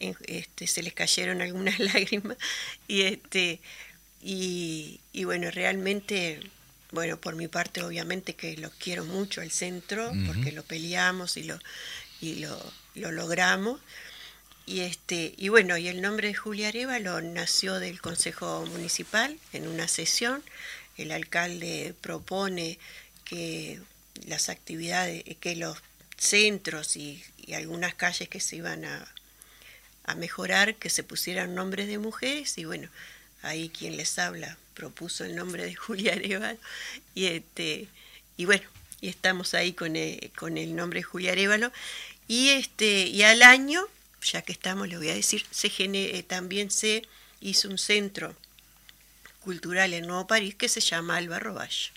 este, se les cayeron algunas lágrimas y este y, y bueno realmente bueno por mi parte obviamente que lo quiero mucho al centro porque lo peleamos y lo y lo, lo logramos y este y bueno y el nombre de Julia Arevalo nació del Consejo Municipal en una sesión. El alcalde propone que las actividades que los centros y, algunas calles que se iban a, a mejorar que se pusieran nombres de mujeres. Y bueno, ahí quien les habla propuso el nombre de Julia Arevalo. Y este y bueno, y estamos ahí con el, con el nombre Julia Arevalo. Y, este, y al año, ya que estamos, le voy a decir, se gene- también se hizo un centro cultural en Nuevo París que se llama Álvaro Valle.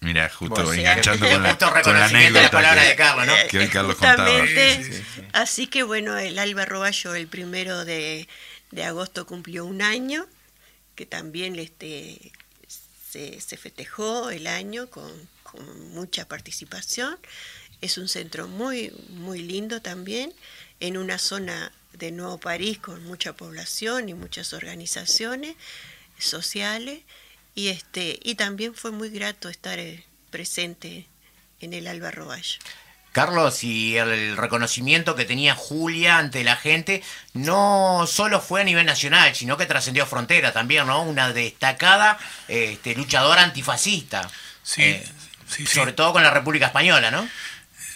Mira, justo enganchando con la, con la de la anécdota palabra que- de Carlos, ¿no? que hoy Carlos contaba. Justamente, así que bueno, el Alba Roballo el primero de, de agosto cumplió un año, que también este, se, se festejó el año con, con mucha participación. Es un centro muy, muy lindo también, en una zona de Nuevo París con mucha población y muchas organizaciones sociales. Y, este, y también fue muy grato estar eh, presente en el Alba Roballo. Carlos, y el reconocimiento que tenía Julia ante la gente no solo fue a nivel nacional, sino que trascendió frontera también, ¿no? Una destacada este, luchadora antifascista. Sí, Eh, sí, sí. Sobre todo con la República Española, ¿no?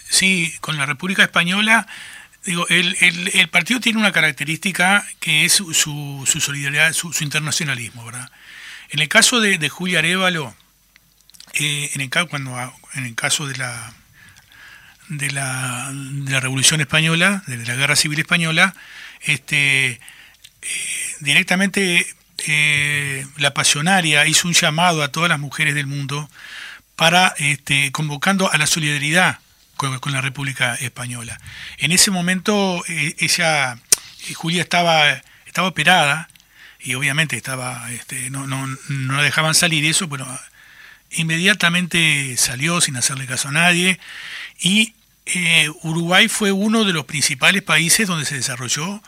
Sí, con la República Española, digo, el, partido tiene una característica que es su, su- solidaridad, su, internacionalismo, ¿verdad? En el caso de, Julia Arevalo, eh, en el caso de la, de la, de la Revolución Española, de la Guerra Civil Española, este, eh, directamente eh, la pasionaria hizo un llamado a todas las mujeres del mundo para este, convocando a la solidaridad con, la República Española. En ese momento eh, ella, eh, Julia estaba, estaba operada y obviamente estaba, este, no, no, no la dejaban salir eso, bueno, inmediatamente salió sin hacerle caso a nadie y eh, Uruguay fue uno de los principales países donde se desarrolló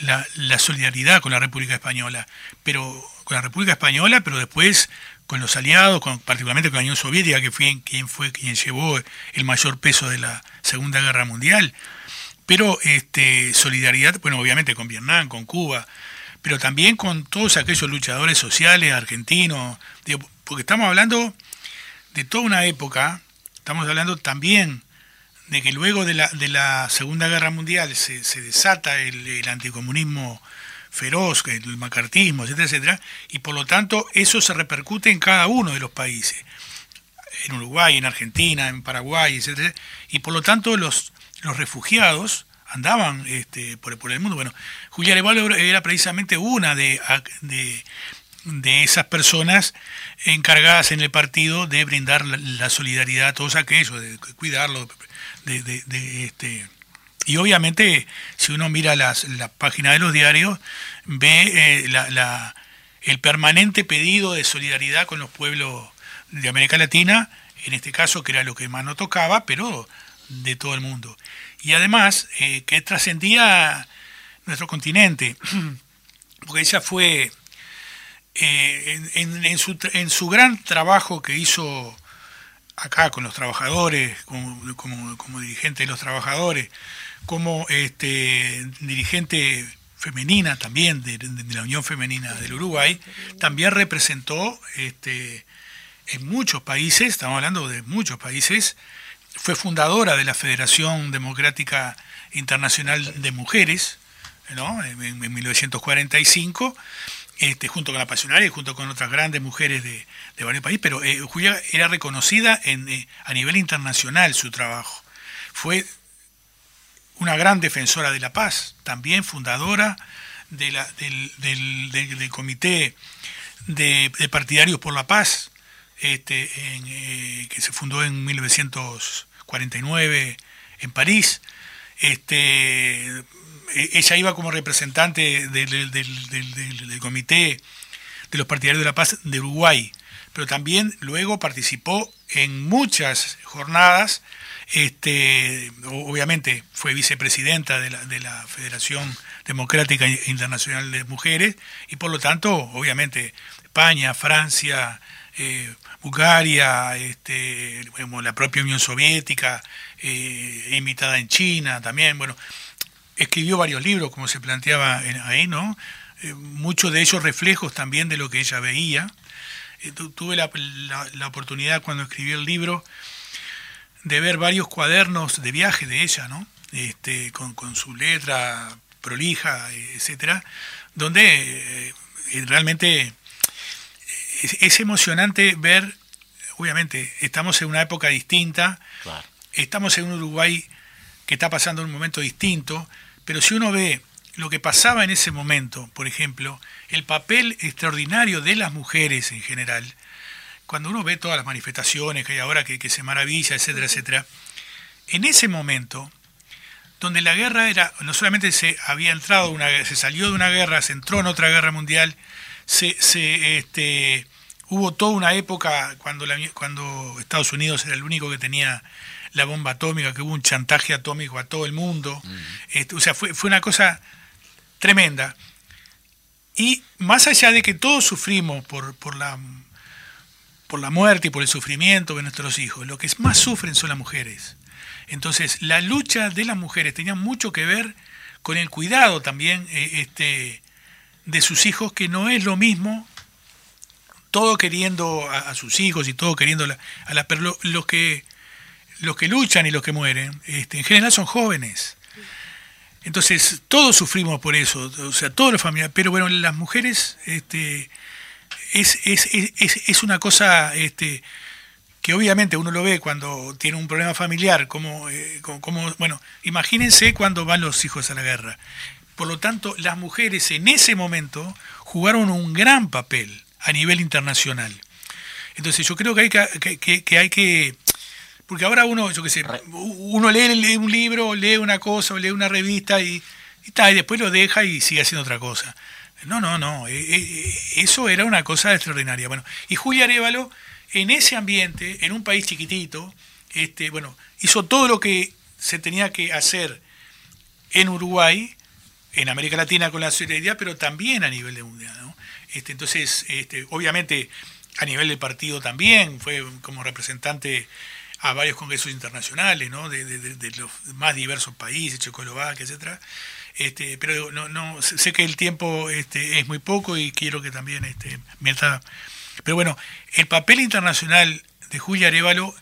la, la solidaridad con la República Española, pero con la República Española, pero después con los aliados, particularmente con la Unión Soviética, que fue quien fue quien llevó el mayor peso de la Segunda Guerra Mundial. Pero este, solidaridad, bueno, obviamente con Vietnam, con Cuba, pero también con todos aquellos luchadores sociales argentinos, porque estamos hablando de toda una época, estamos hablando también de que luego de la, Segunda Guerra Mundial se, desata el anticomunismo feroz, el macartismo, etcétera, etcétera, y por lo tanto eso se repercute en cada uno de los países, en Uruguay, en Argentina, en Paraguay, etcétera, y por lo tanto los, los refugiados andaban este, por, el mundo. Bueno, Julia Arevalo era precisamente una de, de, de esas personas encargadas en el partido de brindar la, solidaridad a todos aquellos, de cuidarlo, de, de, de, este y obviamente si uno mira las la página de los diarios ve eh, la, el permanente pedido de solidaridad con los pueblos de América Latina en este caso que era lo que más nos tocaba pero de todo el mundo. Y además eh, que trascendía nuestro continente porque ella fue eh, en, en, en, su, en su gran trabajo que hizo acá con los trabajadores, como, como, como, dirigente de los trabajadores, como este, dirigente femenina también de, la Unión Femenina del Uruguay, también representó este, en muchos países, estamos hablando de muchos países, fue fundadora de la Federación Democrática Internacional de Mujeres, ¿no? en, en 1945, este, junto con la Pasionaria y junto con otras grandes mujeres de, de varios países, pero eh, Julia era reconocida en, eh, a nivel internacional su trabajo. Fue una gran defensora de la paz, también fundadora del, del, Comité de, Partidarios por la Paz, este, eh, que se fundó en 1949 en París. Este, ella iba como representante del, del, comité de los partidarios de la paz de Uruguay, pero también luego participó en muchas jornadas, este, obviamente fue vicepresidenta de la, de la Federación Democrática Internacional de Mujeres y por lo tanto, obviamente, España, Francia, eh, Bulgaria, este, bueno, la propia Unión Soviética, eh, invitada en China también, bueno, escribió varios libros, como se planteaba ahí, ¿no? Eh, muchos de ellos reflejos también de lo que ella veía. Tu, tuve la, la, la, oportunidad cuando escribí el libro de ver varios cuadernos de viaje de ella, ¿no? Este, con, con su letra prolija, etcétera, donde eh, realmente es, es, emocionante ver obviamente, estamos en una época distinta, Claro. estamos en un Uruguay que está pasando un momento distinto, pero si uno ve lo que pasaba en ese momento, por ejemplo, el papel extraordinario de las mujeres en general, cuando uno ve todas las manifestaciones que hay ahora, que, que se maravilla, etcétera, etcétera, en ese momento, donde la guerra era, no solamente se había entrado, una, se salió de una guerra, se entró en otra guerra mundial, se, se, este, hubo toda una época cuando, la, cuando Estados Unidos era el único que tenía la bomba atómica, que hubo un chantaje atómico a todo el mundo, este, o sea, fue, fue una cosa tremenda. Y más allá de que todos sufrimos por, por, la, por la muerte y por el sufrimiento de nuestros hijos, lo que más sufren son las mujeres. Entonces, la lucha de las mujeres tenía mucho que ver con el cuidado también eh, este, de sus hijos, que no es lo mismo todo queriendo a, sus hijos y todo queriendo a la, pero lo- los que los que luchan y los que mueren, este, en general son jóvenes. Entonces, todos sufrimos por eso, o sea, todos los familiares, pero bueno, las mujeres este, es, es, es, es- una cosa este, que obviamente uno lo ve cuando tiene un problema familiar, como, eh, como, como- bueno, imagínense cuando van los hijos a la guerra. Por lo tanto, las mujeres en ese momento jugaron un gran papel a nivel internacional. Entonces yo creo que hay que, que- hay que porque ahora uno, yo qué sé, uno lee, lee un libro, lee una cosa, o lee una revista y, y, ta, y después lo deja y sigue haciendo otra cosa. No, no, no, eh, eh, eso era una cosa extraordinaria. Bueno, y Julia Arevalo, en ese ambiente, en un país chiquitito, este, bueno, hizo todo lo que se tenía que hacer en Uruguay, en América Latina con la solidaridad, pero también a nivel de mundial. ¿no? Este, entonces, este, obviamente, a nivel del partido también, fue como representante a varios congresos internacionales, ¿no? de los más diversos países, Checoslovaquia, etcétera. Este, pero no, no, sé que el tiempo este, es muy poco y quiero que también este, Mirta- Pero bueno, el papel internacional de Julia Arevalo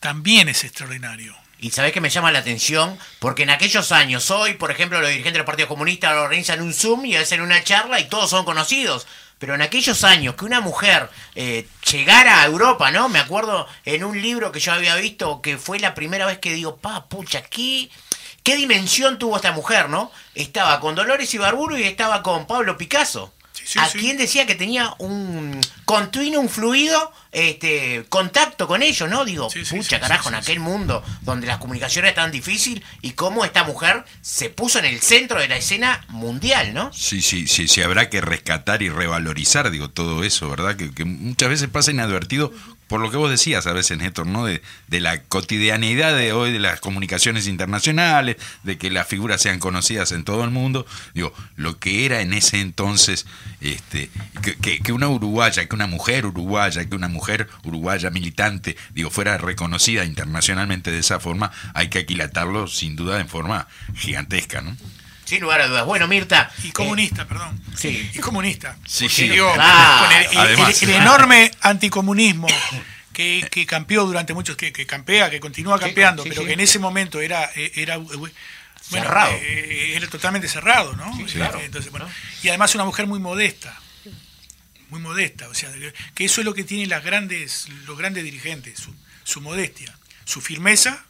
también es extraordinario. Y sabés que me llama la atención, porque en aquellos años, hoy, por ejemplo, los dirigentes del Partido Comunista organizan un Zoom y hacen una charla y todos son conocidos. Pero en aquellos años que una mujer eh, llegara a Europa, ¿no? Me acuerdo en un libro que yo había visto que fue la primera vez que digo, pa, pucha, ¿qué, qué dimensión tuvo esta mujer, ¿no? Estaba con Dolores Ibarburu y estaba con Pablo Picasso. sí, a sí. quien decía que tenía un continuo, un fluido este, contacto con ellos, ¿no? Digo, Sí, sí, pucha sí, carajo, sí, en sí, aquel mundo donde las comunicaciones eran tan difícil y cómo esta mujer se puso en el centro de la escena mundial, ¿no? Sí, sí, sí, sí, habrá que rescatar y revalorizar, digo, todo eso, ¿verdad? Que, que muchas veces pasa inadvertido por lo que vos decías a veces, Néstor, ¿no? De, de la cotidianidad de hoy, de las comunicaciones internacionales, de que las figuras sean conocidas en todo el mundo. Digo, lo que era en ese entonces, este, que, que- que una uruguaya, que una mujer uruguaya, que una mujer uruguaya militante, digo, fuera reconocida internacionalmente de esa forma, hay que aquilatarlo sin duda en forma gigantesca, ¿no? Sin lugar a dudas. Bueno, Mirta. Y eh, comunista, perdón. sí. Y comunista. Sí, sí. digo, Claro. con el, el- Además. el- el enorme anticomunismo que, que campeó durante muchos, que, que campea, que continúa campeando, sí, pero sí. que en ese momento era, eh, era eh, bueno, Cerrado. eh, era totalmente cerrado, ¿no? claro. Entonces, bueno, y además una mujer muy modesta. Muy modesta, o sea, que- que eso es lo que tienen las grandes, los grandes dirigentes, su, su modestia, su firmeza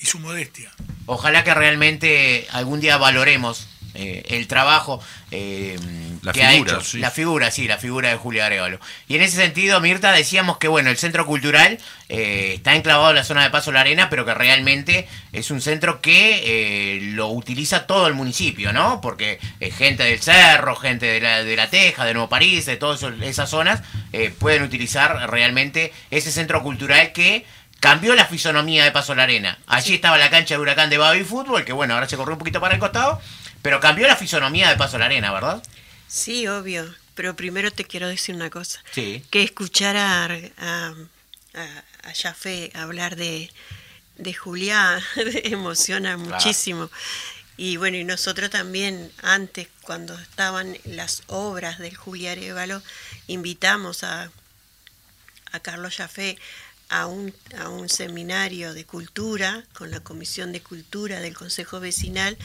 y su modestia. Ojalá que realmente algún día valoremos eh, el trabajo eh, La que ha figura, hecho. sí. La figura, sí, la figura de Julia Arevalo. Y en ese sentido, Mirta, decíamos que bueno, el centro cultural eh, está enclavado en la zona de Paso La Arena, pero que realmente es un centro que eh, lo utiliza todo el municipio, ¿no? Porque eh, gente del Cerro, gente de la, de la Teja, de Nuevo París, de todas esas zonas, eh, pueden utilizar realmente ese centro cultural que cambió la fisonomía de Paso la Arena. Allí estaba la cancha de Huracán de Baby Fútbol, que bueno, ahora se corrió un poquito para el costado, pero cambió la fisonomía de Paso la Arena, ¿verdad? Sí, obvio. Pero primero te quiero decir una cosa. Sí. Que escuchar a, a, a, a Jafé hablar de, de Julián emociona muchísimo. Y bueno, y nosotros también, antes, cuando estaban las obras del Julián Arevalo, invitamos a, a Carlos Jafé a un, a un seminario de cultura con la Comisión de Cultura del Consejo Vecinal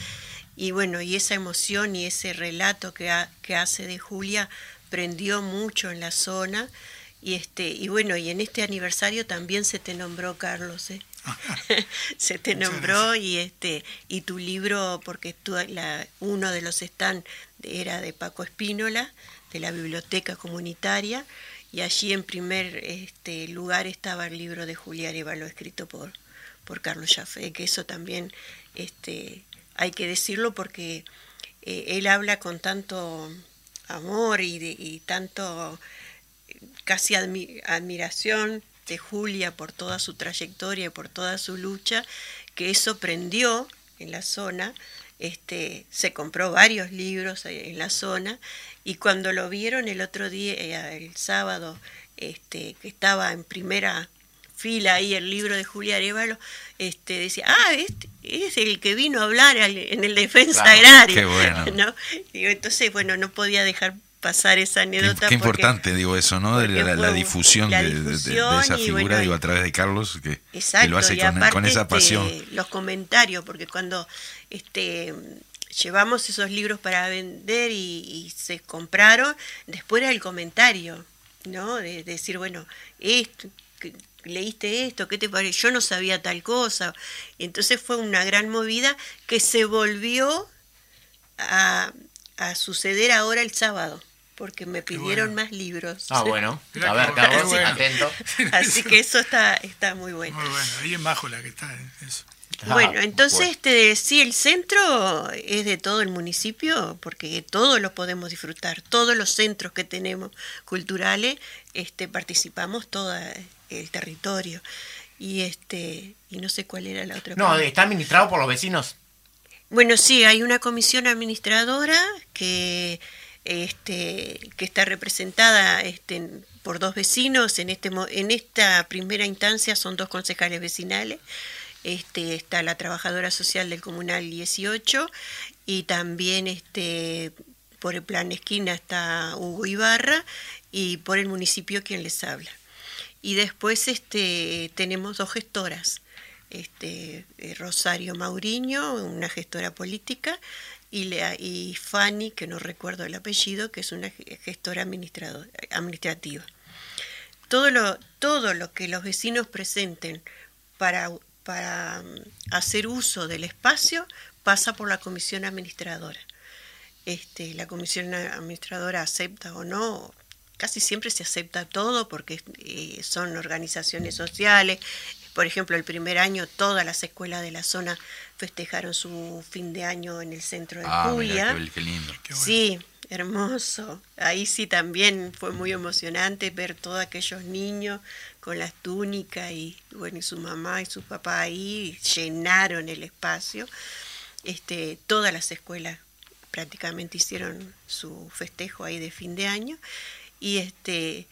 y bueno, y esa emoción y ese relato que, ha- que hace de Julia prendió mucho en la zona Y este y bueno, y en este aniversario también se te nombró Carlos, ¿eh? se te Muchas nombró y este y tu libro porque tú, la, uno de los stand era de Paco Espínola de la biblioteca comunitaria y allí en primer este lugar estaba el libro de Julia Arevalo escrito por por Carlos Jaffe, que eso también este hay que decirlo porque eh, él habla con tanto amor y, tanto casi admi- admiración de Julia por toda su trayectoria y por toda su lucha, que eso prendió en la zona. Este, se compró varios libros eh, en la zona y cuando lo vieron el otro día, eh, el sábado, este, que estaba en primera fila ahí el libro de Julia Arevalo, este, decía, ah, este es el que vino a hablar en el Defensa Claro, Agraria. qué bueno. ¿no? Digo, entonces, bueno, no podía dejar pasar esa Qué, anécdota. qué porque- importante, digo eso, ¿no? La, la difusión, la de- de- de, de difusión esa figura, bueno, digo, a través de Carlos, que, lo hace con, esa este, pasión. los comentarios, porque cuando este, llevamos esos libros para vender y, y se compraron, después era el comentario, ¿no? De, de decir, bueno, esto, leíste esto, ¿qué te parece? Yo no sabía tal cosa. Y entonces fue una gran movida que se volvió a, a suceder ahora el sábado, porque me pidieron bueno. más libros. Ah, bueno. A ver, bueno, Carlos, bueno. atento. Así que eso está, está muy bueno. Muy bueno, ahí en Bajo la que está. eh, Eso. Ah, Bueno, entonces bueno. este sí el centro es de todo el municipio porque todos lo podemos disfrutar, todos los centros que tenemos culturales, este participamos todo el territorio y este y no sé cuál era la otra. No, está administrado por los vecinos. Bueno, sí, hay una comisión administradora que este que está representada este, por dos vecinos en este en esta primera instancia son dos concejales vecinales. Este está la trabajadora social del comunal 18 y también este por el plan esquina está Hugo Ibarra y por el municipio quien les habla. Y después este tenemos dos gestoras este, eh, Rosario Mauriño, una gestora política, y, Lea- y Fanny, que no recuerdo el apellido, que es una ge- gestora administrativa. Todo lo, todo lo que los vecinos presenten para, para mm, hacer uso del espacio pasa por la comisión administradora. Este, la comisión administradora acepta o no, casi siempre se acepta todo porque eh, son organizaciones sociales. Por ejemplo, el primer año todas las escuelas de la zona festejaron su fin de año en el centro de Ah, Julia. mira, qué, qué lindo. Qué bueno. Sí, hermoso. Ahí sí también fue muy emocionante ver todos aquellos niños con las túnicas y bueno, y su mamá y su papá ahí llenaron el espacio. Este, todas las escuelas prácticamente hicieron su festejo ahí de fin de año y este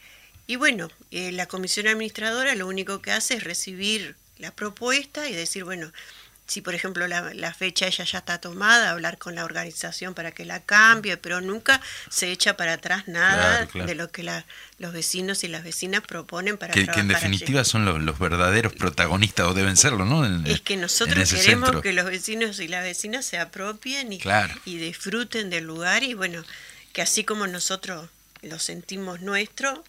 y bueno, eh, la comisión administradora lo único que hace es recibir la propuesta y decir, bueno, si por ejemplo la, la fecha ella ya está tomada, hablar con la organización para que la cambie, pero nunca se echa para atrás nada Claro, claro. de lo que la- los vecinos y las vecinas proponen para Que, que en allí. definitiva son los, los verdaderos protagonistas, o deben serlo, ¿no? En- Es que nosotros queremos centro. que los vecinos y las vecinas se apropien y, Claro. y disfruten del lugar y bueno, que así como nosotros lo sentimos nuestro,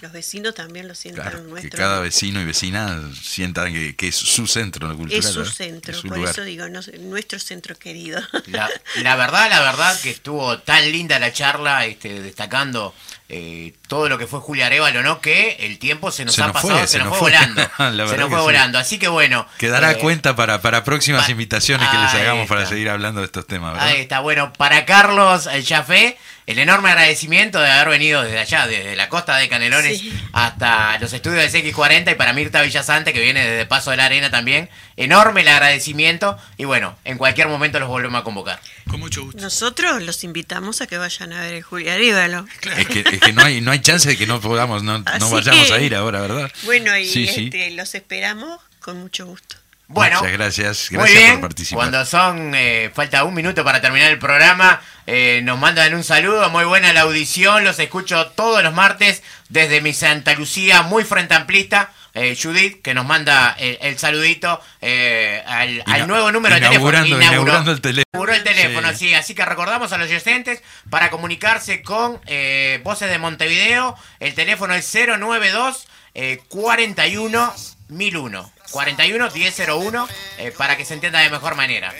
los vecinos también lo sientan Claro, que nuestro. cada vecino y vecina sientan que, que es su centro cultural. es su ¿verdad? centro, Es su por lugar. eso digo, no nuestro centro querido. La, la verdad, la verdad que estuvo tan linda la charla, este, destacando eh, todo lo que fue Julia Arevalo, ¿no? Que el tiempo se nos Se ha nos pasado, fue, se, se nos nos fue volando. La se nos que fue sí. volando. Así que bueno. Quedará eh, cuenta para, para próximas pa- invitaciones que les hagamos para seguir hablando de estos temas, ¿verdad? Ahí está, bueno, para Carlos el Jafé, el enorme agradecimiento de haber venido desde allá, desde la costa de Canelones Sí. hasta los estudios de CX40 y para Mirta Villasante, que viene desde Paso de la Arena también. Enorme el agradecimiento y bueno, en cualquier momento los volvemos a convocar. Con mucho gusto. Nosotros los invitamos a que vayan a ver el Julia Arevalo. Es que, es que no hay no hay chance de que no podamos, no, no vayamos que- a ir ahora, ¿verdad? Bueno, y Sí, sí. este, los esperamos con mucho gusto. Bueno, Muchas gracias, muy gracias bien. por participar. Cuando son, eh, falta un minuto para terminar el programa, eh, nos mandan un saludo, muy buena la audición, los escucho todos los martes desde mi Santa Lucía, muy frente amplista. eh, Judith, que nos manda el, el saludito eh, al, al nuevo número de teléfono. Inauguró- inaugurando el teléfono. Inauguró el teléfono, Sí. sí. Así que recordamos a los oyentes para comunicarse con eh, Voces de Montevideo. El teléfono es 092 eh, 41 1001. 41 1001 eh, para que se entienda de mejor manera.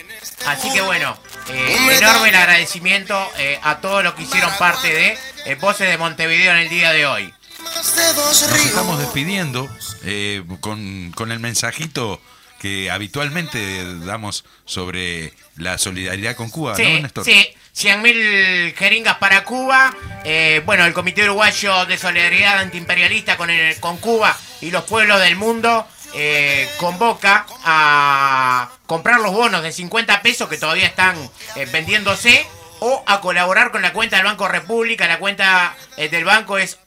Así que bueno, eh, enorme el agradecimiento eh, a todos los que hicieron parte de eh, Voces de Montevideo en el día de hoy. Nos estamos despidiendo eh, con, con el mensajito que habitualmente damos sobre la solidaridad con Cuba, ¿no, Sí, Néstor? sí, 100.000 jeringas para Cuba. Eh, bueno, el Comité Uruguayo de Solidaridad Antiimperialista con, el, con Cuba y los pueblos del mundo eh, convoca a comprar los bonos de 50 pesos que todavía están eh, vendiéndose o a colaborar con la cuenta del Banco República. La cuenta eh, del banco es,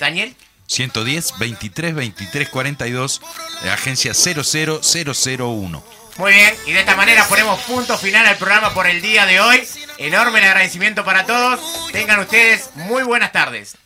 Daniel. 110 23 23 42, eh, agencia 00001. Muy bien, y de esta manera ponemos punto final al programa por el día de hoy. Enorme el agradecimiento para todos. Tengan ustedes muy buenas tardes.